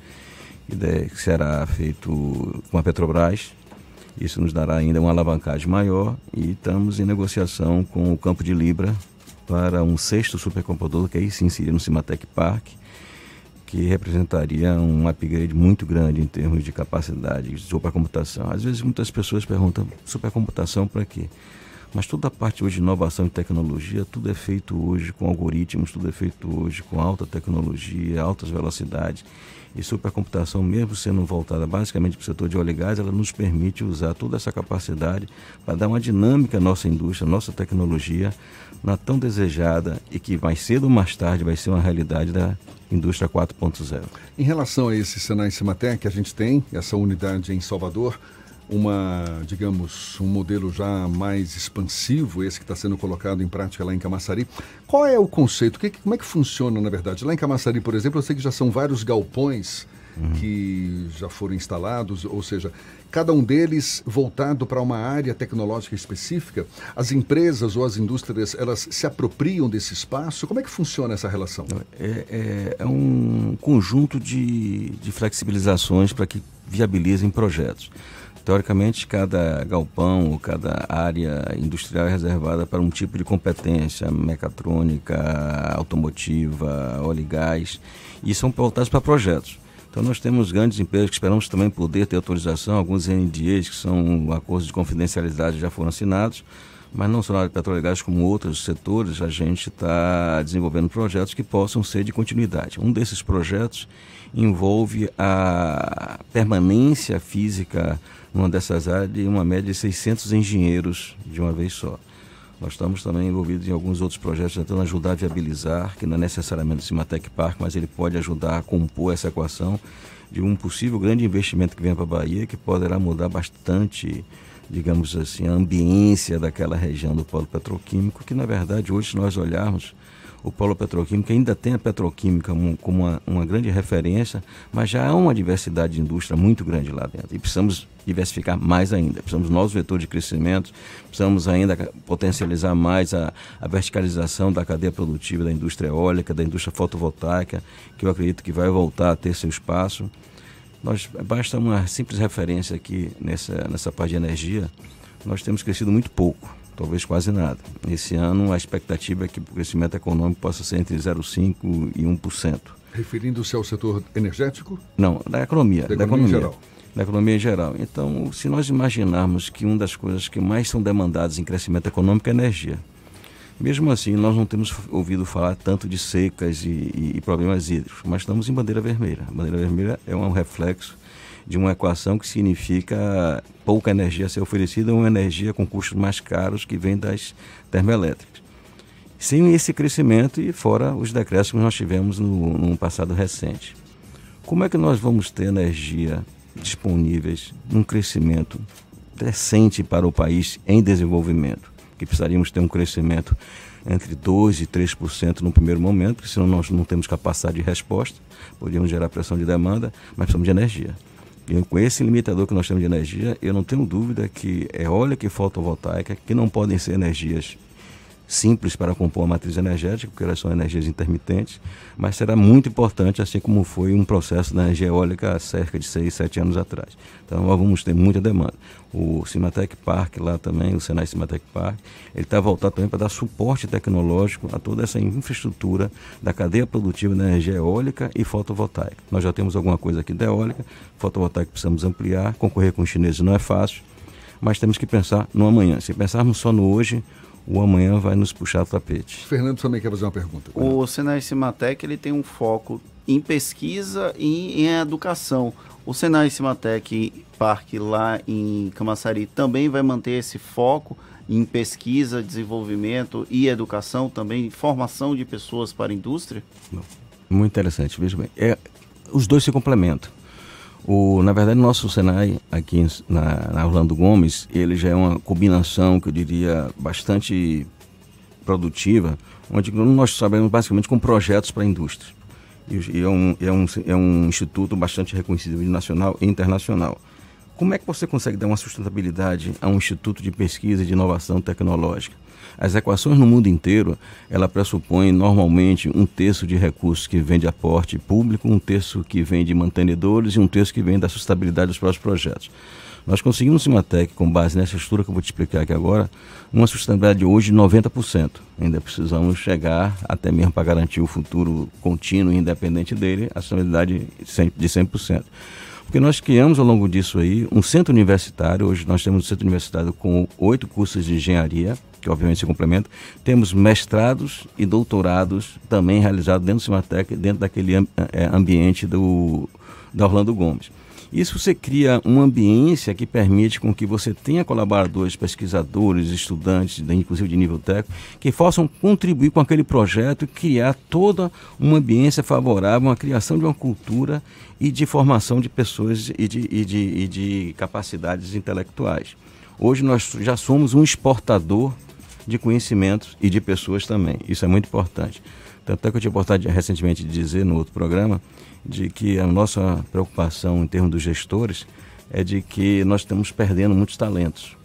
que será feito com a Petrobras. Isso nos dará ainda uma alavancagem maior e estamos em negociação com o Campo de Libra para um sexto supercomputador que aí se inserir no Cimatec Park, que representaria um upgrade muito grande em termos de capacidade de supercomputação. Às vezes muitas pessoas perguntam, supercomputação para quê? Mas toda a parte hoje de inovação e tecnologia, tudo é feito hoje com algoritmos, tudo é feito hoje com alta tecnologia, altas velocidades. E supercomputação, mesmo sendo voltada basicamente para o setor de óleo e gás, ela nos permite usar toda essa capacidade para dar uma dinâmica à nossa indústria, à nossa tecnologia, na tão desejada e que mais cedo ou mais tarde vai ser uma realidade da indústria 4.0. Em relação a esse Senai Cimatec, a gente tem essa unidade em Salvador, uma, digamos, um modelo já mais expansivo, esse que está sendo colocado em prática lá em Camaçari. Qual é o conceito? Que, como é que funciona, na verdade? Lá em Camaçari, por exemplo, eu sei que já são vários galpões uhum. que já foram instalados, ou seja, cada um deles voltado para uma área tecnológica específica. As empresas ou as indústrias, elas se apropriam desse espaço? Como é que funciona essa relação? É, é, é um conjunto de, de flexibilizações para que viabilizem projetos. Teoricamente, cada galpão ou cada área industrial é reservada para um tipo de competência, mecatrônica, automotiva, óleo e gás, e são voltados para projetos. Então nós temos grandes empresas que esperamos também poder ter autorização, alguns NDAs, que são acordos de confidencialidade já foram assinados, mas não só na área de petróleo e gás, como outros setores, a gente está desenvolvendo projetos que possam ser de continuidade. Um desses projetos envolve a permanência física numa dessas áreas de uma média de 600 engenheiros de uma vez só. Nós estamos também envolvidos em alguns outros projetos tentando ajudar a viabilizar, que não é necessariamente o Cimatec Park, mas ele pode ajudar a compor essa equação de um possível grande investimento que venha para a Bahia, que poderá mudar bastante, digamos assim, a ambiência daquela região do polo petroquímico, que na verdade hoje, se nós olharmos, o polo petroquímico ainda tem a petroquímica como uma, uma grande referência, mas já há uma diversidade de indústria muito grande lá dentro. E precisamos diversificar mais ainda. Precisamos de novos vetores de crescimento, precisamos ainda potencializar mais a, a, verticalização da cadeia produtiva da indústria eólica, da indústria fotovoltaica, que eu acredito que vai voltar a ter seu espaço. Nós, basta uma simples referência aqui nessa, nessa parte de energia, nós temos crescido muito pouco talvez quase nada. Esse ano a expectativa é que o crescimento econômico possa ser entre 0,5% e 1%. Referindo-se ao setor energético? Não, da economia. Da, da economia, economia, geral. Da economia em geral. Então, se nós imaginarmos que uma das coisas que mais são demandadas em crescimento econômico é energia. Mesmo assim, nós não temos ouvido falar tanto de secas e, e, e problemas hídricos, mas estamos em bandeira vermelha. A bandeira vermelha é um reflexo de uma equação que significa pouca energia ser oferecida, uma energia com custos mais caros que vem das termoelétricas. Sem esse crescimento e fora os decréscimos que nós tivemos no, no passado recente. Como é que nós vamos ter energia disponíveis num crescimento decente para o país em desenvolvimento? Que precisaríamos ter um crescimento entre 2% e 3% no primeiro momento, porque senão nós não temos capacidade de resposta, podíamos gerar pressão de demanda, mas precisamos de energia. Com esse limitador que nós temos de energia, eu não tenho dúvida que eólica e fotovoltaica, que não podem ser energias simples para compor a matriz energética, porque elas são energias intermitentes, mas será muito importante, assim como foi um processo da energia eólica há cerca de 6, 7 anos atrás. Então, nós vamos ter muita demanda. O Cimatec Park lá também, o Senai Cimatec Park, ele está voltado também para dar suporte tecnológico a toda essa infraestrutura da cadeia produtiva da energia eólica e fotovoltaica. Nós já temos alguma coisa aqui da eólica, fotovoltaica precisamos ampliar, concorrer com os chineses não é fácil, mas temos que pensar no amanhã. Se pensarmos só no hoje, o amanhã vai nos puxar o tapete. Fernando também quer fazer uma pergunta. O Senai Cimatec ele tem um foco em pesquisa e em educação. O Senai Cimatec Parque lá em Camaçari também vai manter esse foco em pesquisa, desenvolvimento e educação também, formação de pessoas para a indústria? Muito interessante, veja bem. É, os dois se complementam. O, na verdade, nosso Senai aqui na, na Orlando Gomes, ele já é uma combinação que eu diria bastante produtiva, onde nós trabalhamos basicamente com projetos para a indústria. E, é, um, é, um, é um instituto bastante reconhecido nacional e internacional. Como é que você consegue dar uma sustentabilidade a um instituto de pesquisa e de inovação tecnológica? As equações no mundo inteiro, ela pressupõe normalmente um terço de recursos que vem de aporte público, um terço que vem de mantenedores e um terço que vem da sustentabilidade dos próprios projetos. Nós conseguimos no Cimatec, com base nessa estrutura que eu vou te explicar aqui agora, uma sustentabilidade hoje de 90%. Ainda precisamos chegar até mesmo para garantir o futuro contínuo e independente dele, a sustentabilidade de 100%. Porque nós criamos ao longo disso aí um centro universitário, hoje nós temos um centro universitário com oito cursos de engenharia, que obviamente se complementam. Temos mestrados e doutorados também realizados dentro do Cimatec, dentro daquele é, ambiente do, da Orlando Gomes. Isso você cria uma ambiência que permite com que você tenha colaboradores, pesquisadores, estudantes, inclusive de nível técnico, que possam contribuir com aquele projeto e criar toda uma ambiência favorável à criação de uma cultura e de formação de pessoas e de, e de, e de capacidades intelectuais. Hoje nós já somos um exportador de conhecimentos e de pessoas também. Isso é muito importante. Tanto é que eu tinha oportunidade recentemente de dizer no outro programa de que a nossa preocupação em termos dos gestores é de que nós estamos perdendo muitos talentos.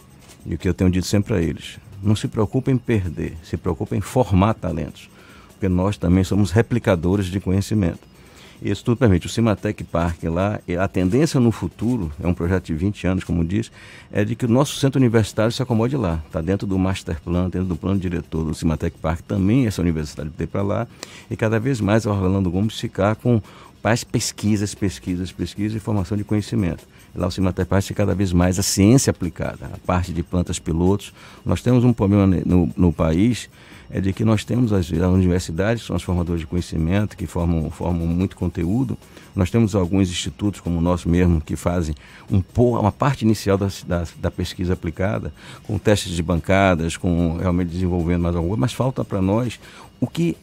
E o que eu tenho dito sempre a eles, não se preocupem em perder, se preocupem em formar talentos, porque nós também somos replicadores de conhecimento. Isso tudo permite. O Cimatec Park lá, a tendência no futuro, é um projeto de 20 anos, como diz, é de que o nosso centro universitário se acomode lá. Está dentro do master plan, dentro do plano diretor do Cimatec Park, também essa universidade ter para lá. E cada vez mais a Orlando Gomes ficar com mais pesquisas, pesquisas, pesquisas e formação de conhecimento. Lá o Cimatec Park é cada vez mais a ciência aplicada, a parte de plantas pilotos. Nós temos um problema no, no país é de que nós temos as, as universidades, são as formadoras de conhecimento, que formam, formam muito conteúdo. Nós temos alguns institutos, como o nosso mesmo, que fazem um, uma parte inicial da, da, da pesquisa aplicada, com testes de bancadas, com realmente desenvolvendo mais alguma coisa, mas falta para nós o que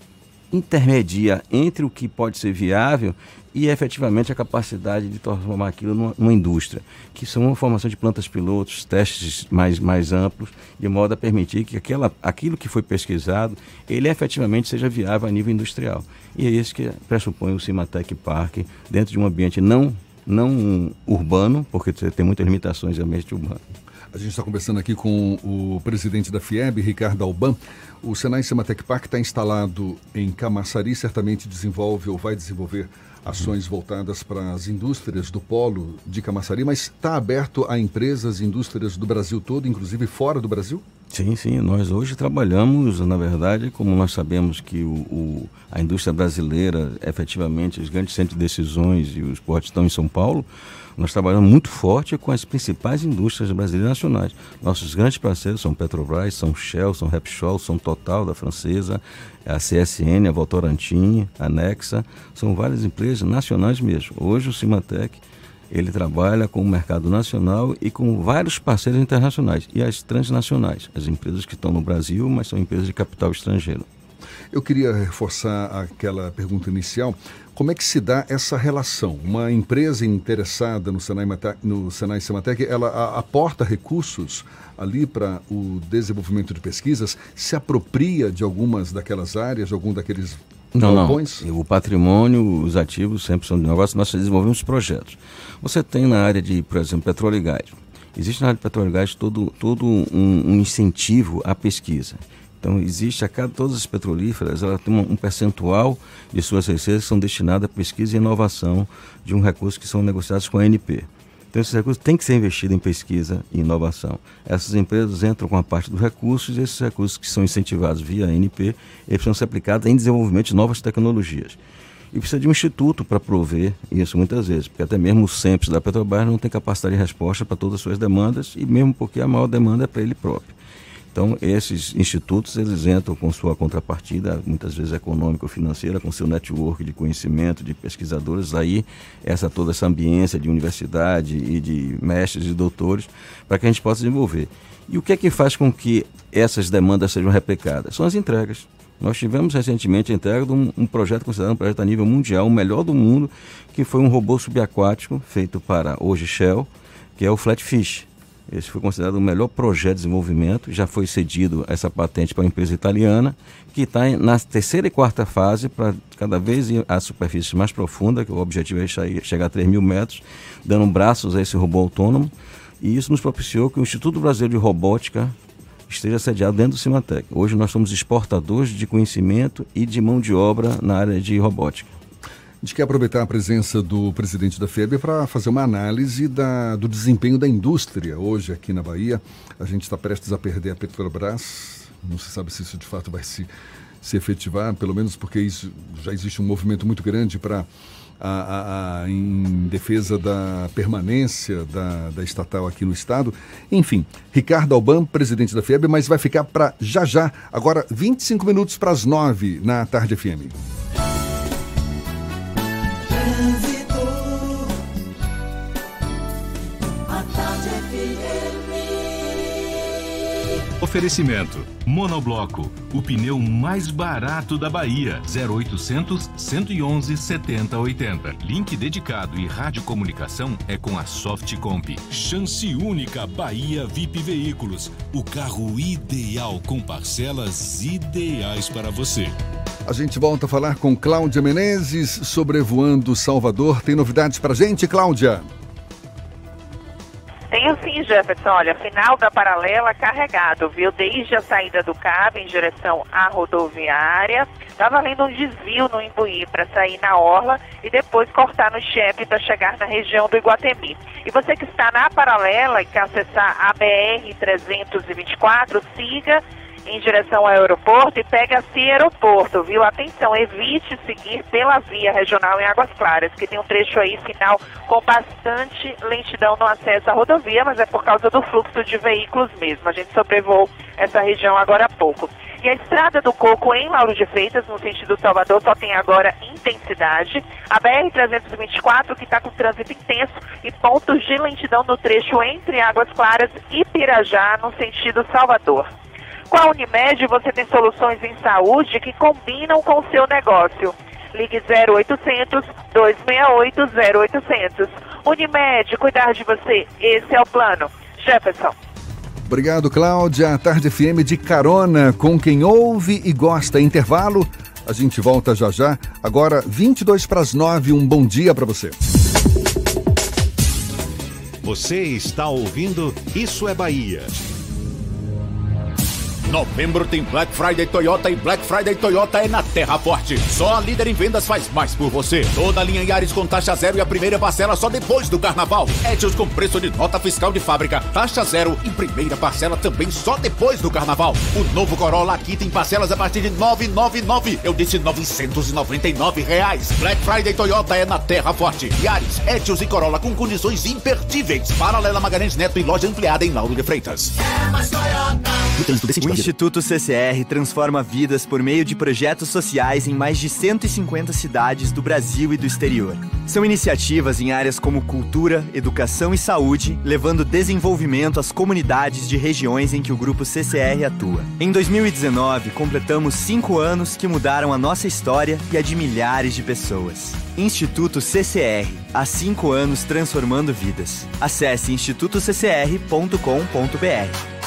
intermedia entre o que pode ser viável e efetivamente a capacidade de transformar aquilo numa, numa, indústria, que são uma formação de plantas pilotos, testes mais, mais amplos, de modo a permitir que aquela, aquilo que foi pesquisado, ele efetivamente seja viável a nível industrial. E é isso que pressupõe o Cimatec Park, dentro de um ambiente não, não urbano, porque tem muitas limitações de ambiente urbano. A gente está conversando aqui com o presidente da FIEB, Ricardo Alban. O Senai Sematec Park está instalado em Camaçari, certamente desenvolve ou vai desenvolver ações voltadas para as indústrias do polo de Camaçari, mas está aberto a empresas e indústrias do Brasil todo, inclusive fora do Brasil? Sim, sim. Nós hoje trabalhamos, na verdade, como nós sabemos que o, o, a indústria brasileira, efetivamente, os grandes centros de decisões e os portos estão em São Paulo, nós trabalhamos muito forte com as principais indústrias brasileiras nacionais. Nossos grandes parceiros são Petrobras, são Shell, são Repsol, são Total da francesa, a CSN, a Votorantim, a Nexa, são várias empresas nacionais mesmo. Hoje o Cimatec ele trabalha com o mercado nacional e com vários parceiros internacionais e as transnacionais, as empresas que estão no Brasil, mas são empresas de capital estrangeiro. Eu queria reforçar aquela pergunta inicial. Como é que se dá essa relação? Uma empresa interessada no Senai, no Senai Sematec, ela aporta recursos ali para o desenvolvimento de pesquisas, se apropria de algumas daquelas áreas, de algum daqueles não, galpões? não. O patrimônio, os ativos sempre são de negócio, nós desenvolvemos projetos. Você tem na área de, por exemplo, petróleo e gás. Existe na área de petróleo e gás todo, todo um, um incentivo à pesquisa. Então, existe a cada todas as petrolíferas, ela tem um, percentual de suas receitas que são destinadas à pesquisa e inovação de um recurso que são negociados com a ANP. Então, esses recursos têm que ser investidos em pesquisa e inovação. Essas empresas entram com a parte dos recursos e esses recursos que são incentivados via ANP, eles precisam ser aplicados em desenvolvimento de novas tecnologias. E precisa de um instituto para prover isso muitas vezes, porque até mesmo o SEMPS da Petrobras não tem capacidade de resposta para todas as suas demandas, e mesmo porque a maior demanda é para ele próprio. Então, esses institutos, eles entram com sua contrapartida, muitas vezes econômico-financeira, com seu network de conhecimento, de pesquisadores, aí essa toda essa ambiência de universidade e de mestres e doutores, para que a gente possa desenvolver. E o que é que faz com que essas demandas sejam replicadas? São as entregas. Nós tivemos recentemente a entrega de um, um, projeto considerado um projeto a nível mundial, o melhor do mundo, que foi um robô subaquático feito para hoje Shell, que é o Flatfish. Esse foi considerado o melhor projeto de desenvolvimento, já foi cedido essa patente para uma empresa italiana, que está na terceira e quarta fase para cada vez ir à superfície mais profunda, que o objetivo é chegar a 3 mil metros, dando braços a esse robô autônomo. E isso nos propiciou que o Instituto Brasileiro de Robótica esteja sediado dentro do Cimatec. Hoje nós somos exportadores de conhecimento e de mão de obra na área de robótica. A gente quer aproveitar a presença do presidente da FEB para fazer uma análise da, do desempenho da indústria hoje aqui na Bahia. A gente está prestes a perder a Petrobras. Não se sabe se isso de fato vai se, se efetivar, pelo menos porque isso, já existe um movimento muito grande para a, a, a, em defesa da permanência da, da estatal aqui no estado. Enfim, Ricardo Alban, presidente da FEB, mas vai ficar para já já, agora 25 minutos para as 9 na Tarde FM. Oferecimento: Monobloco, o pneu mais barato da Bahia. 0800 111 7080. Link dedicado e radiocomunicação é com a Softcomp. Chance única Bahia VIP Veículos. O carro ideal com parcelas ideais para você. A gente volta a falar com Cláudia Menezes, sobrevoando Salvador. Tem novidades para gente, Cláudia? Tenho sim, Jefferson. Olha, final da paralela carregado, viu? Desde a saída do cabo em direção à rodoviária. Tá valendo um desvio no Imbuí para sair na Orla e depois cortar no Chepe para chegar na região do Iguatemi. E você que está na paralela e quer acessar a BR-324, siga em direção ao aeroporto e pega-se aeroporto, viu? Atenção, evite seguir pela via regional em Águas Claras, que tem um trecho aí final com bastante lentidão no acesso à rodovia, mas é por causa do fluxo de veículos mesmo. A gente sobrevoou essa região agora há pouco. E a estrada do Coco em Lauro de Freitas, no sentido Salvador, só tem agora intensidade. A BR-324, que está com trânsito intenso e pontos de lentidão no trecho entre Águas Claras e Pirajá, no sentido Salvador. Com a Unimed, você tem soluções em saúde que combinam com o seu negócio. Ligue 0800 268 0800. Unimed, cuidar de você. Esse é o plano. Jefferson. Obrigado, Cláudia. A Tarde FM de carona com quem ouve e gosta. Intervalo. A gente volta já já. Agora, 22 para as 9. Um bom dia para você. Você está ouvindo Isso é Bahia. Novembro tem Black Friday Toyota e Black Friday Toyota é na Terra Forte. Só a líder em vendas faz mais por você. Toda a linha Yaris com taxa zero e a primeira parcela só depois do carnaval. Etios com preço de nota fiscal de fábrica, taxa zero e primeira parcela também só depois do carnaval. O novo Corolla aqui tem parcelas a partir de 999. Eu disse 999 reais. Black Friday Toyota é na Terra Forte. Yaris, Etios e Corolla com condições imperdíveis. Paralela Magalhães Neto e loja ampliada em Lauro de Freitas. É mais Toyota. O Instituto CCR transforma vidas por meio de projetos sociais em mais de 150 cidades do Brasil e do exterior. São iniciativas em áreas como cultura, educação e saúde, levando desenvolvimento às comunidades de regiões em que o grupo CCR atua. Em 2019, completamos cinco anos que mudaram a nossa história e a de milhares de pessoas. Instituto CCR, há cinco anos transformando vidas. Acesse institutoccr.com.br.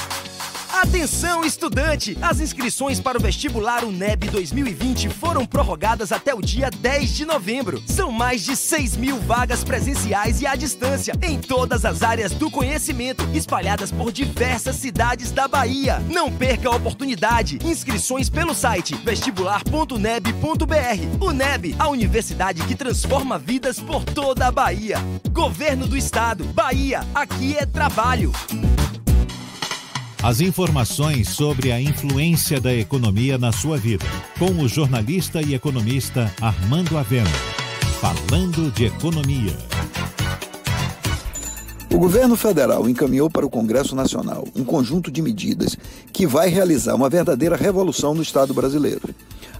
Atenção, estudante! As inscrições para o vestibular UNEB 2020 foram prorrogadas até o dia 10 de novembro. São mais de 6 mil vagas presenciais e à distância, em todas as áreas do conhecimento, espalhadas por diversas cidades da Bahia. Não perca a oportunidade. Inscrições pelo site vestibular.uneb.br. UNEB, a universidade que transforma vidas por toda a Bahia. Governo do Estado. Bahia, aqui é trabalho. As informações sobre a influência da economia na sua vida, com o jornalista e economista Armando Avena. Falando de economia. O governo federal encaminhou para o Congresso Nacional um conjunto de medidas que vai realizar uma verdadeira revolução no Estado brasileiro.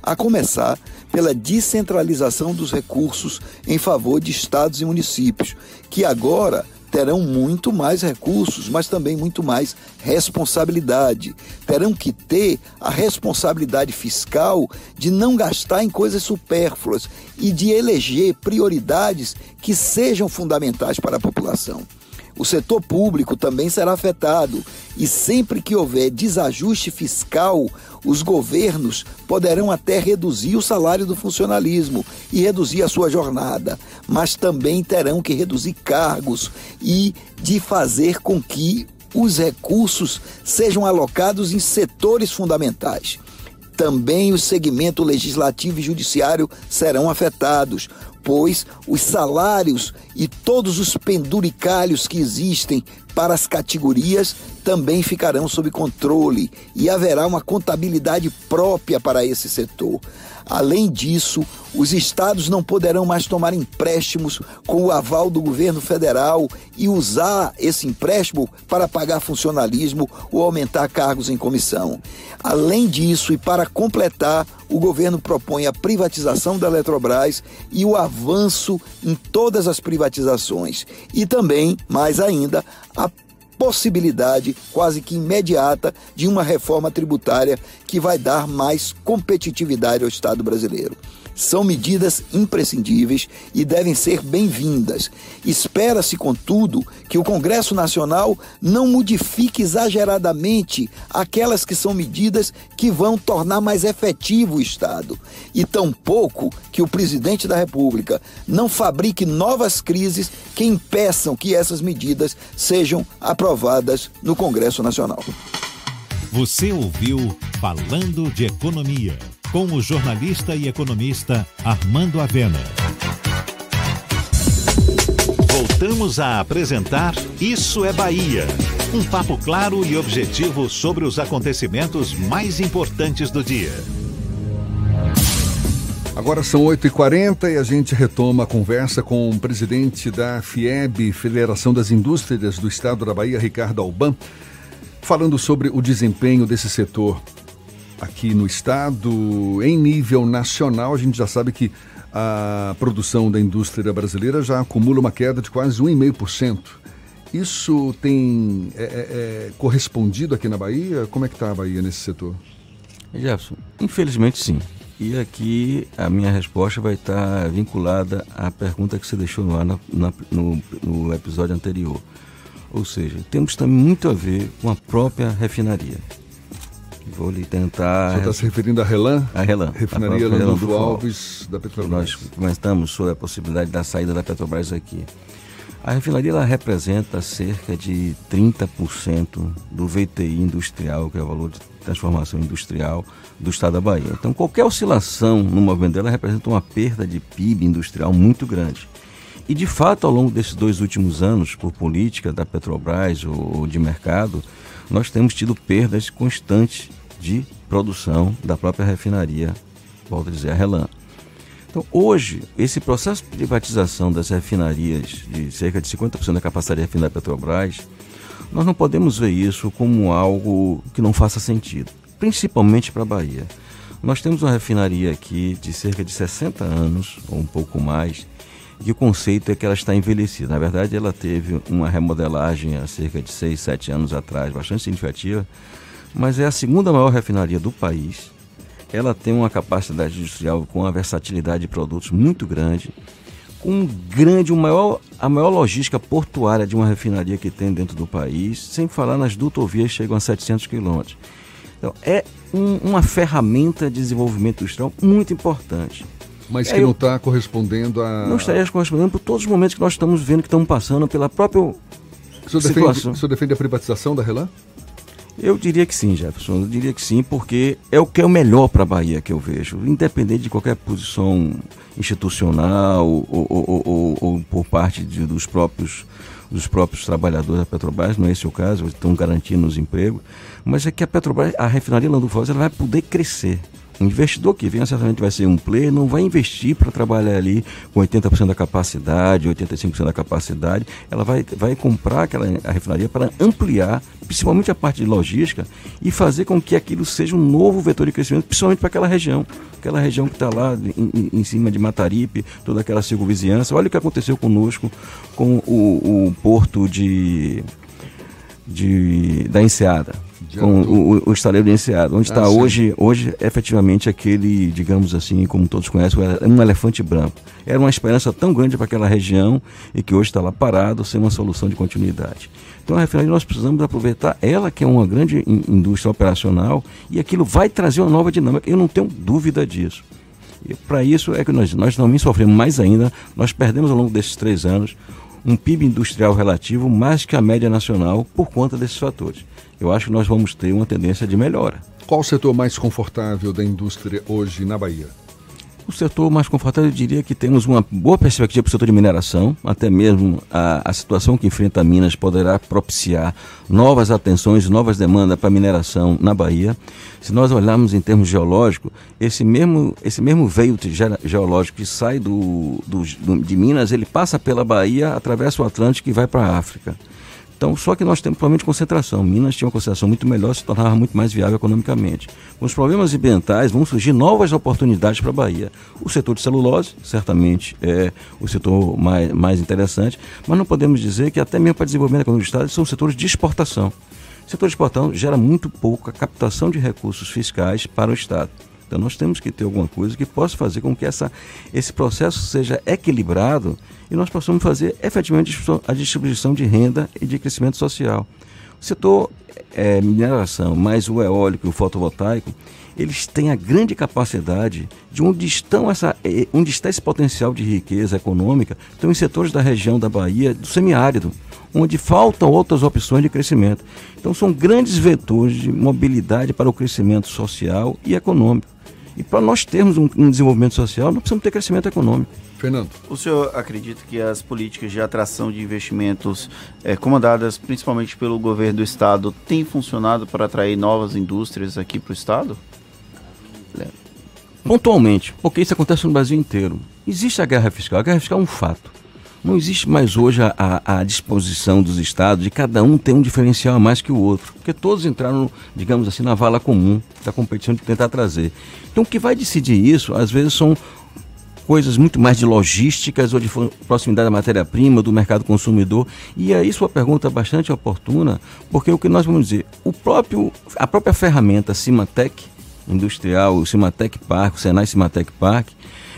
A começar pela descentralização dos recursos em favor de estados e municípios, que agora terão muito mais recursos, mas também muito mais responsabilidade. Terão que ter a responsabilidade fiscal de não gastar em coisas supérfluas e de eleger prioridades que sejam fundamentais para a população. O setor público também será afetado e sempre que houver desajuste fiscal, os governos poderão até reduzir o salário do funcionalismo e reduzir a sua jornada, mas também terão que reduzir cargos e de fazer com que os recursos sejam alocados em setores fundamentais. Também o segmento legislativo e judiciário serão afetados, pois os salários e todos os penduricalhos que existem para as categorias também ficarão sob controle e haverá uma contabilidade própria para esse setor. Além disso, os estados não poderão mais tomar empréstimos com o aval do governo federal e usar esse empréstimo para pagar funcionalismo ou aumentar cargos em comissão. Além disso, e para completar, o governo propõe a privatização da Eletrobras e o avanço em todas as privatizações. E também, mais ainda, a possibilidade quase que imediata de uma reforma tributária que vai dar mais competitividade ao Estado brasileiro. São medidas imprescindíveis e devem ser bem-vindas. Espera-se, contudo, que o Congresso Nacional não modifique exageradamente aquelas que são medidas que vão tornar mais efetivo o Estado, e tampouco que o presidente da República não fabrique novas crises que impeçam que essas medidas sejam aprovadas no Congresso Nacional. Você ouviu Falando de Economia com o jornalista e economista Armando Avena. Voltamos a apresentar Isso é Bahia. Um papo claro e objetivo sobre os acontecimentos mais importantes do dia. Agora são 8h40 e a gente retoma a conversa com o presidente da FIEB, Federação das Indústrias do Estado da Bahia, Ricardo Alban, falando sobre o desempenho desse setor aqui no estado. Em nível nacional, a gente já sabe que a produção da indústria brasileira já acumula uma queda de quase 1,5%. Isso tem é, é, é, correspondido aqui na Bahia? Como é que está a Bahia nesse setor? Jefferson, infelizmente sim. E aqui a minha resposta vai estar vinculada à pergunta que você deixou no ar na, na, no, no episódio anterior. Ou seja, temos também muito a ver com a própria refinaria. Vou lhe tentar. Você está se referindo à Relan? A Relan. Refinaria Landulfo Alves da Petrobras. Nós comentamos sobre a possibilidade da saída da Petrobras aqui. A refinaria ela representa cerca de 30% do VTI industrial, que é o valor de transformação industrial do estado da Bahia. Então, qualquer oscilação no movimento dela representa uma perda de PIB industrial muito grande. E, de fato, ao longo desses dois últimos anos, por política da Petrobras ou de mercado, nós temos tido perdas constantes de produção da própria refinaria, volto a dizer, a Relan. Então, hoje, esse processo de privatização das refinarias, de cerca de 50% da capacidade refinada da Petrobras, nós não podemos ver isso como algo que não faça sentido, principalmente para a Bahia. Nós temos uma refinaria aqui de cerca de 60 anos, ou um pouco mais, e o conceito é que ela está envelhecida. Na verdade, ela teve uma remodelagem há cerca de 6, 7 anos atrás, bastante significativa, mas é a segunda maior refinaria do país. Ela tem uma capacidade industrial com uma versatilidade de produtos muito grande, com um grande, um maior, a maior logística portuária de uma refinaria que tem dentro do país, sem falar nas dutovias que chegam a 700 quilômetros. Então, é um, uma ferramenta de desenvolvimento industrial muito importante. Mas que é, não está correspondendo a. Não estaria correspondendo por todos os momentos que nós estamos vendo que estamos passando pela própria. O senhor, defende, o senhor defende a privatização da Relan? Eu diria que sim, Jefferson. Eu diria que sim, porque é o que é o melhor para a Bahia que eu vejo, independente de qualquer posição institucional ou, ou, ou, ou por parte de, dos próprios dos próprios trabalhadores da Petrobras, não é esse o caso, estão garantindo os empregos, mas é que a Petrobras, a refinaria Lando Foz, ela vai poder crescer. Um investidor que venha certamente vai ser um player, não vai investir para trabalhar ali com 80% da capacidade, 85% da capacidade. Ela vai, vai comprar aquela a refinaria para ampliar, principalmente a parte de logística, e fazer com que aquilo seja um novo vetor de crescimento, principalmente para aquela região. Aquela região que está lá em, em, cima de Mataripe, toda aquela circunvizinhança. Olha o que aconteceu conosco com o, o porto de, de, da Enseada com o, o estaleiro de Enseado, onde está ah, hoje, hoje efetivamente aquele, digamos assim, como todos conhecem, um elefante branco. Era uma esperança tão grande para aquela região e que hoje está lá parado sem uma solução de continuidade. Então, a refinaria nós precisamos aproveitar ela, que é uma grande indústria operacional, e aquilo vai trazer uma nova dinâmica. Eu não tenho dúvida disso. E para isso é que nós, nós também sofremos mais ainda. Nós perdemos ao longo desses três anos um PIB industrial relativo mais que a média nacional por conta desses fatores eu acho que nós vamos ter uma tendência de melhora. Qual o setor mais confortável da indústria hoje na Bahia? O setor mais confortável, eu diria que temos uma boa perspectiva para o setor de mineração, até mesmo a, a situação que enfrenta Minas poderá propiciar novas atenções, novas demandas para a mineração na Bahia. Se nós olharmos em termos geológicos, esse mesmo, esse mesmo veio geológico que sai do, do, de Minas, ele passa pela Bahia, atravessa o Atlântico e vai para a África. Então, só que nós temos problema de concentração. Minas tinha uma concentração muito melhor, se tornava muito mais viável economicamente. Com os problemas ambientais, vão surgir novas oportunidades para a Bahia. O setor de celulose, certamente, é o setor mais, mais interessante, mas não podemos dizer que até mesmo para desenvolvimento econômico do Estado, são setores de exportação. O setor de exportação gera muito pouca captação de recursos fiscais para o Estado. Então nós temos que ter alguma coisa que possa fazer com que essa, esse processo seja equilibrado e nós possamos fazer efetivamente a distribuição de renda e de crescimento social. O setor é, mineração, mais o eólico e o fotovoltaico, eles têm a grande capacidade de onde, estão essa, é, onde está esse potencial de riqueza econômica, estão em setores da região da Bahia, do semiárido, onde faltam outras opções de crescimento. Então são grandes vetores de mobilidade para o crescimento social e econômico. E para nós termos um, um desenvolvimento social, nós precisamos ter crescimento econômico. Fernando. O senhor acredita que as políticas de atração de investimentos é, comandadas principalmente pelo governo do estado têm funcionado para atrair novas indústrias aqui para o estado? Pontualmente, porque isso acontece no Brasil inteiro. Existe a guerra fiscal. A guerra fiscal é um fato. Não existe mais hoje a, a, disposição dos estados de cada um ter um diferencial a mais que o outro, porque todos entraram, digamos assim, na vala comum da competição de tentar trazer. Então, o que vai decidir isso, às vezes, são coisas muito mais de logísticas ou de proximidade da matéria-prima, do mercado consumidor. E aí sua pergunta é bastante oportuna, porque o que nós vamos dizer, o próprio, a própria ferramenta Cimatec industrial, o Cimatec Park, o Senai Cimatec Park,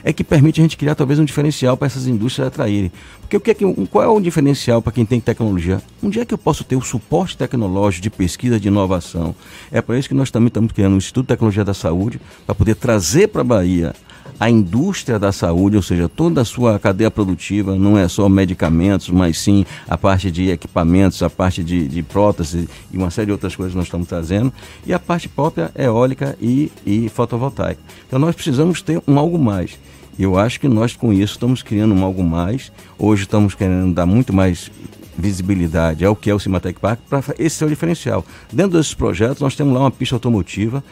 é que permite a gente criar talvez um diferencial para essas indústrias atraírem. Porque o que é que, qual é o diferencial para quem tem tecnologia? Onde é que eu posso ter o suporte tecnológico de pesquisa, de inovação? É para isso que nós também estamos criando um Instituto de Tecnologia da Saúde, para poder trazer para a Bahia a indústria da saúde, ou seja, toda a sua cadeia produtiva, não é só medicamentos, mas sim a parte de equipamentos, a parte de, de prótese e uma série de outras coisas que nós estamos trazendo, e a parte própria eólica e, e fotovoltaica. Então nós precisamos ter um algo mais. Eu acho que nós com isso estamos criando um algo mais. Hoje estamos querendo dar muito mais visibilidade ao que é o Cimatec Park, para esse ser o diferencial. Dentro desses projetos, nós temos lá uma pista automotiva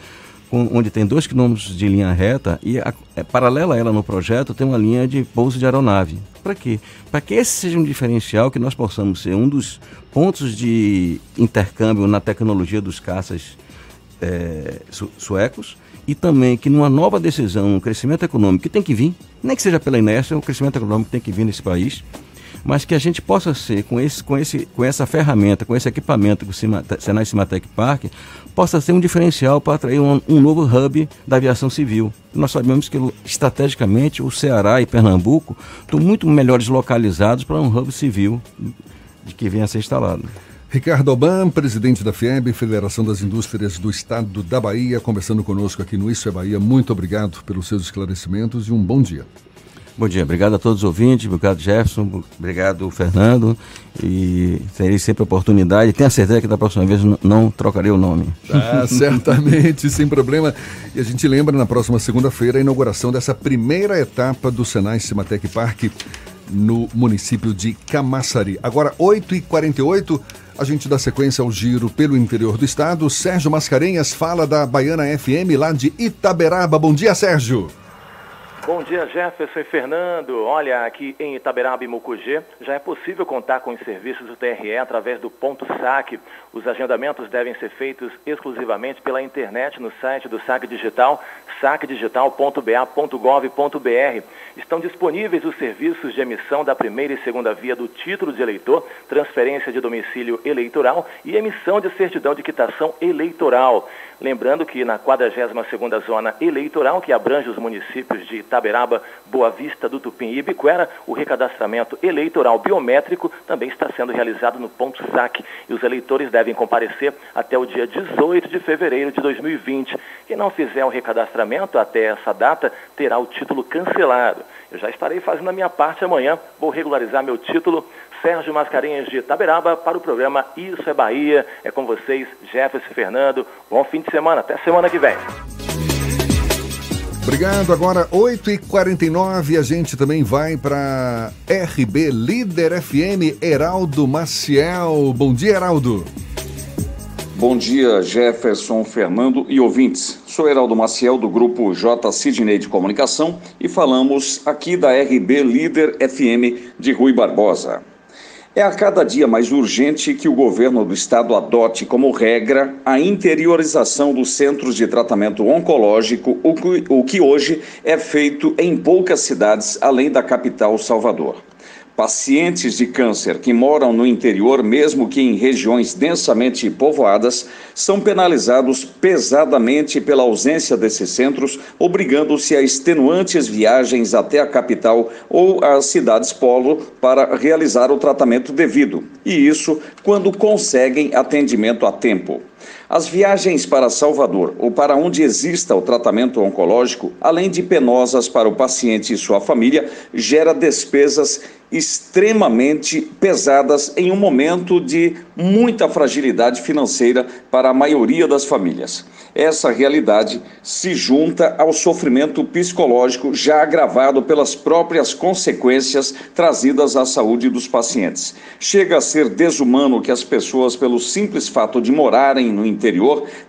com, onde tem dois quilômetros de linha reta e a, é, paralela a ela no projeto tem uma linha de pouso de aeronave. Para quê? Para que esse seja um diferencial, que nós possamos ser um dos pontos de intercâmbio na tecnologia dos caças é, su suecos e também que numa nova decisão, um crescimento econômico que tem que vir, nem que seja pela inércia, o crescimento econômico tem que vir nesse país, mas que a gente possa ser, com, esse, com, esse, com essa ferramenta, com esse equipamento que o Senai Cimatec Park, possa ser um diferencial para atrair um, um, novo hub da aviação civil. Nós sabemos que estrategicamente o Ceará e Pernambuco estão muito melhores localizados para um hub civil de que venha a ser instalado. Ricardo Oban, presidente da FIEB, Federação das Indústrias do Estado da Bahia, conversando conosco aqui no Isso é Bahia. Muito obrigado pelos seus esclarecimentos e um bom dia. Bom dia, obrigado a todos os ouvintes, obrigado Jefferson, obrigado Fernando e terei sempre a oportunidade. Tenho a certeza que da próxima vez não, trocarei o nome. Ah, certamente, sem problema. E a gente lembra na próxima segunda-feira a inauguração dessa primeira etapa do Senai Cimatec Park no município de Camaçari. Agora, 8h48. A gente dá sequência ao giro pelo interior do estado. Sérgio Mascarenhas fala da Baiana FM lá de Itaberaba. Bom dia, Sérgio. Bom dia, Jefferson e Fernando. Olha, aqui em Itaberaba e Mucugê já é possível contar com os serviços do TRE através do ponto saque. Os agendamentos devem ser feitos exclusivamente pela internet no site do Saque Digital, saquedigital.ba.gov.br. Estão disponíveis os serviços de emissão da primeira e segunda via do título de eleitor, transferência de domicílio eleitoral e emissão de certidão de quitação eleitoral. Lembrando que na 42ª Zona Eleitoral, que abrange os municípios de Itaberaba, Boa Vista do Tupim e Ibiquera, o recadastramento eleitoral biométrico também está sendo realizado no ponto saque e os eleitores devem comparecer até o dia 18 de fevereiro de 2020. Quem não fizer o recadastramento até essa data terá o título cancelado. Eu já estarei fazendo a minha parte amanhã, vou regularizar meu título Sérgio Mascarenhas de Itaberaba para o programa Isso é Bahia. É com vocês, Jefferson Fernando. Bom fim de semana, até semana que vem. Obrigado. Agora, 8h49, a gente também vai para RB Líder FM, Heraldo Maciel. Bom dia, Heraldo. Bom dia, Jefferson, Fernando e ouvintes. Sou Heraldo Maciel, do grupo J. Sidney de Comunicação, e falamos aqui da RB Líder FM de Rui Barbosa. É a cada dia mais urgente que o governo do estado adote como regra a interiorização dos centros de tratamento oncológico, o que, o que hoje é feito em poucas cidades além da capital Salvador. Pacientes de câncer que moram no interior, mesmo que em regiões densamente povoadas, são penalizados pesadamente pela ausência desses centros, obrigando-se a extenuantes viagens até a capital ou às cidades polo para realizar o tratamento devido. E isso quando conseguem atendimento a tempo. As viagens para Salvador ou para onde exista o tratamento oncológico, além de penosas para o paciente e sua família, gera despesas extremamente pesadas em um momento de muita fragilidade financeira para a maioria das famílias. Essa realidade se junta ao sofrimento psicológico já agravado pelas próprias consequências trazidas à saúde dos pacientes. Chega a ser desumano que as pessoas, pelo simples fato de morarem no interior,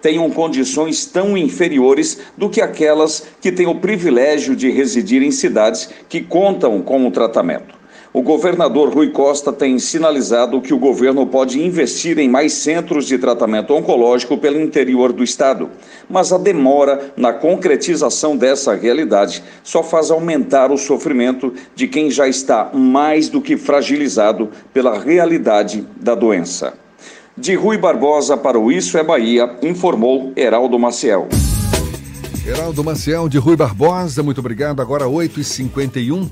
tenham condições tão inferiores do que aquelas que têm o privilégio de residir em cidades que contam com o tratamento. O governador Rui Costa tem sinalizado que o governo pode investir em mais centros de tratamento oncológico pelo interior do estado, mas a demora na concretização dessa realidade só faz aumentar o sofrimento de quem já está mais do que fragilizado pela realidade da doença. De Rui Barbosa para o Isso é Bahia, informou Heraldo Maciel. Heraldo Maciel de Rui Barbosa, muito obrigado. Agora 8h51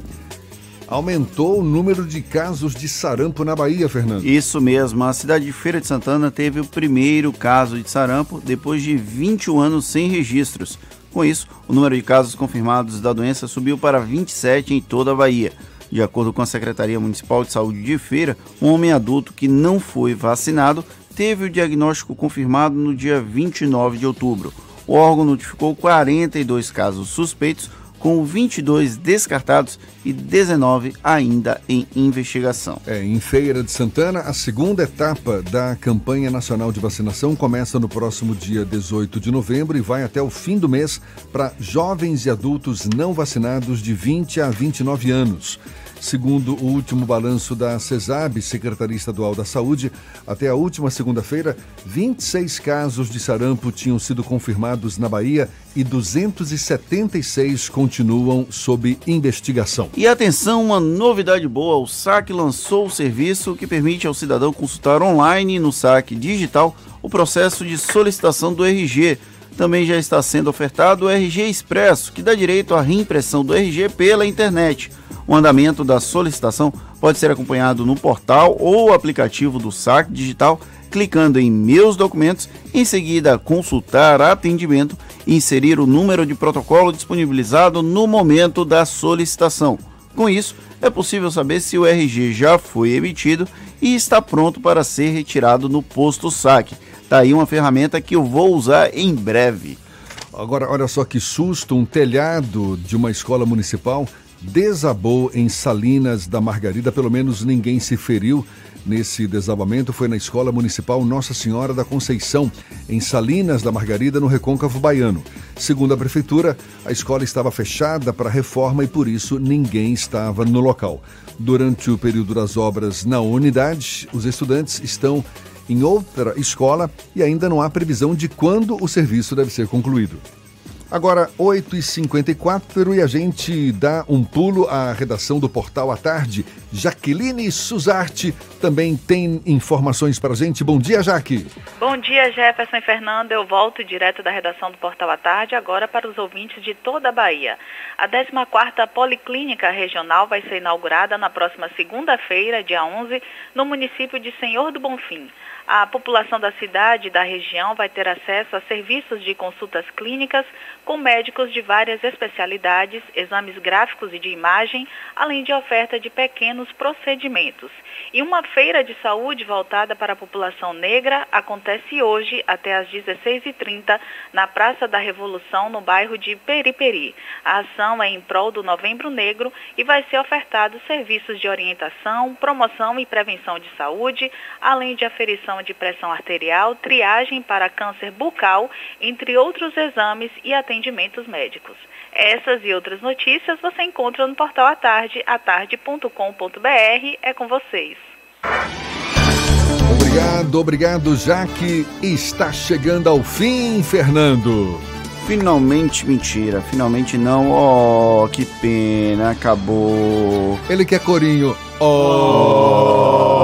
aumentou o número de casos de sarampo na Bahia, Fernando. Isso mesmo, a cidade de Feira de Santana teve o primeiro caso de sarampo depois de 21 anos sem registros. Com isso, o número de casos confirmados da doença subiu para 27 em toda a Bahia. De acordo com a Secretaria Municipal de Saúde de Feira, um homem adulto que não foi vacinado teve o diagnóstico confirmado no dia 29 de outubro. O órgão notificou 42 casos suspeitos, com 22 descartados e 19 ainda em investigação. É, em Feira de Santana, a segunda etapa da campanha nacional de vacinação começa no próximo dia 18 de novembro e vai até o fim do mês para jovens e adultos não vacinados de 20 a 29 anos. Segundo o último balanço da CESAB, Secretaria Estadual da Saúde, até a última segunda-feira, 26 casos de sarampo tinham sido confirmados na Bahia e 276 continuam sob investigação. E atenção, uma novidade boa: o SAC lançou o serviço que permite ao cidadão consultar online no SAC digital o processo de solicitação do RG. Também já está sendo ofertado o RG Expresso, que dá direito à reimpressão do RG pela internet. O andamento da solicitação pode ser acompanhado no portal ou aplicativo do SAC Digital, clicando em Meus Documentos, em seguida consultar atendimento e inserir o número de protocolo disponibilizado no momento da solicitação. Com isso, é possível saber se o RG já foi emitido e está pronto para ser retirado no posto SAC. Tá aí uma ferramenta que eu vou usar em breve. Agora, olha só que susto, um telhado de uma escola municipal desabou em Salinas da Margarida. Pelo menos ninguém se feriu nesse desabamento. Foi na Escola Municipal Nossa Senhora da Conceição, em Salinas da Margarida, no Recôncavo Baiano. Segundo a Prefeitura, a escola estava fechada para reforma e por isso ninguém estava no local. Durante o período das obras na unidade, os estudantes estão em outra escola e ainda não há previsão de quando o serviço deve ser concluído. Agora, 8h54 e a gente dá um pulo à redação do Portal à Tarde. Jaqueline Suzarte também tem informações para a gente. Bom dia, Jaque. Bom dia, Jefferson e Fernando. Eu volto direto da redação do Portal à Tarde agora para os ouvintes de toda a Bahia. A 14ª Policlínica Regional vai ser inaugurada na próxima segunda-feira, dia 11, no município de Senhor do Bonfim. A população da cidade e da região vai ter acesso a serviços de consultas clínicas com médicos de várias especialidades, exames gráficos e de imagem, além de oferta de pequenos procedimentos. E uma feira de saúde voltada para a população negra acontece hoje até às 16h30 na Praça da Revolução, no bairro de Periperi. A ação é em prol do Novembro Negro e vai ser ofertado serviços de orientação, promoção e prevenção de saúde, além de aferição de pressão arterial, triagem para câncer bucal, entre outros exames e atendimentos médicos. Essas e outras notícias você encontra no portal à tarde, atarde.com.br. É com vocês. Obrigado, obrigado, Jaque. Está chegando ao fim, Fernando. Finalmente mentira, finalmente não. Oh, que pena, acabou. Ele quer corinho. Oh!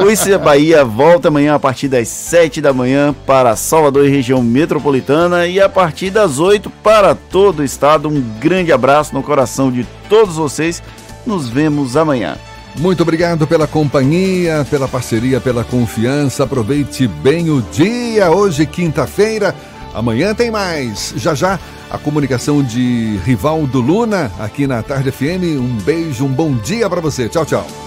o Isso é Bahia volta amanhã a partir das 7 da manhã para Salvador e região metropolitana e a partir das 8 para todo o estado. Um grande abraço no coração de todos vocês. Nos vemos amanhã. Muito obrigado pela companhia, pela parceria, pela confiança. Aproveite bem o dia. Hoje, quinta-feira. Amanhã tem mais. Já já, a comunicação de Rivaldo Luna aqui na Tarde FM. Um beijo, um bom dia para você. Tchau, tchau.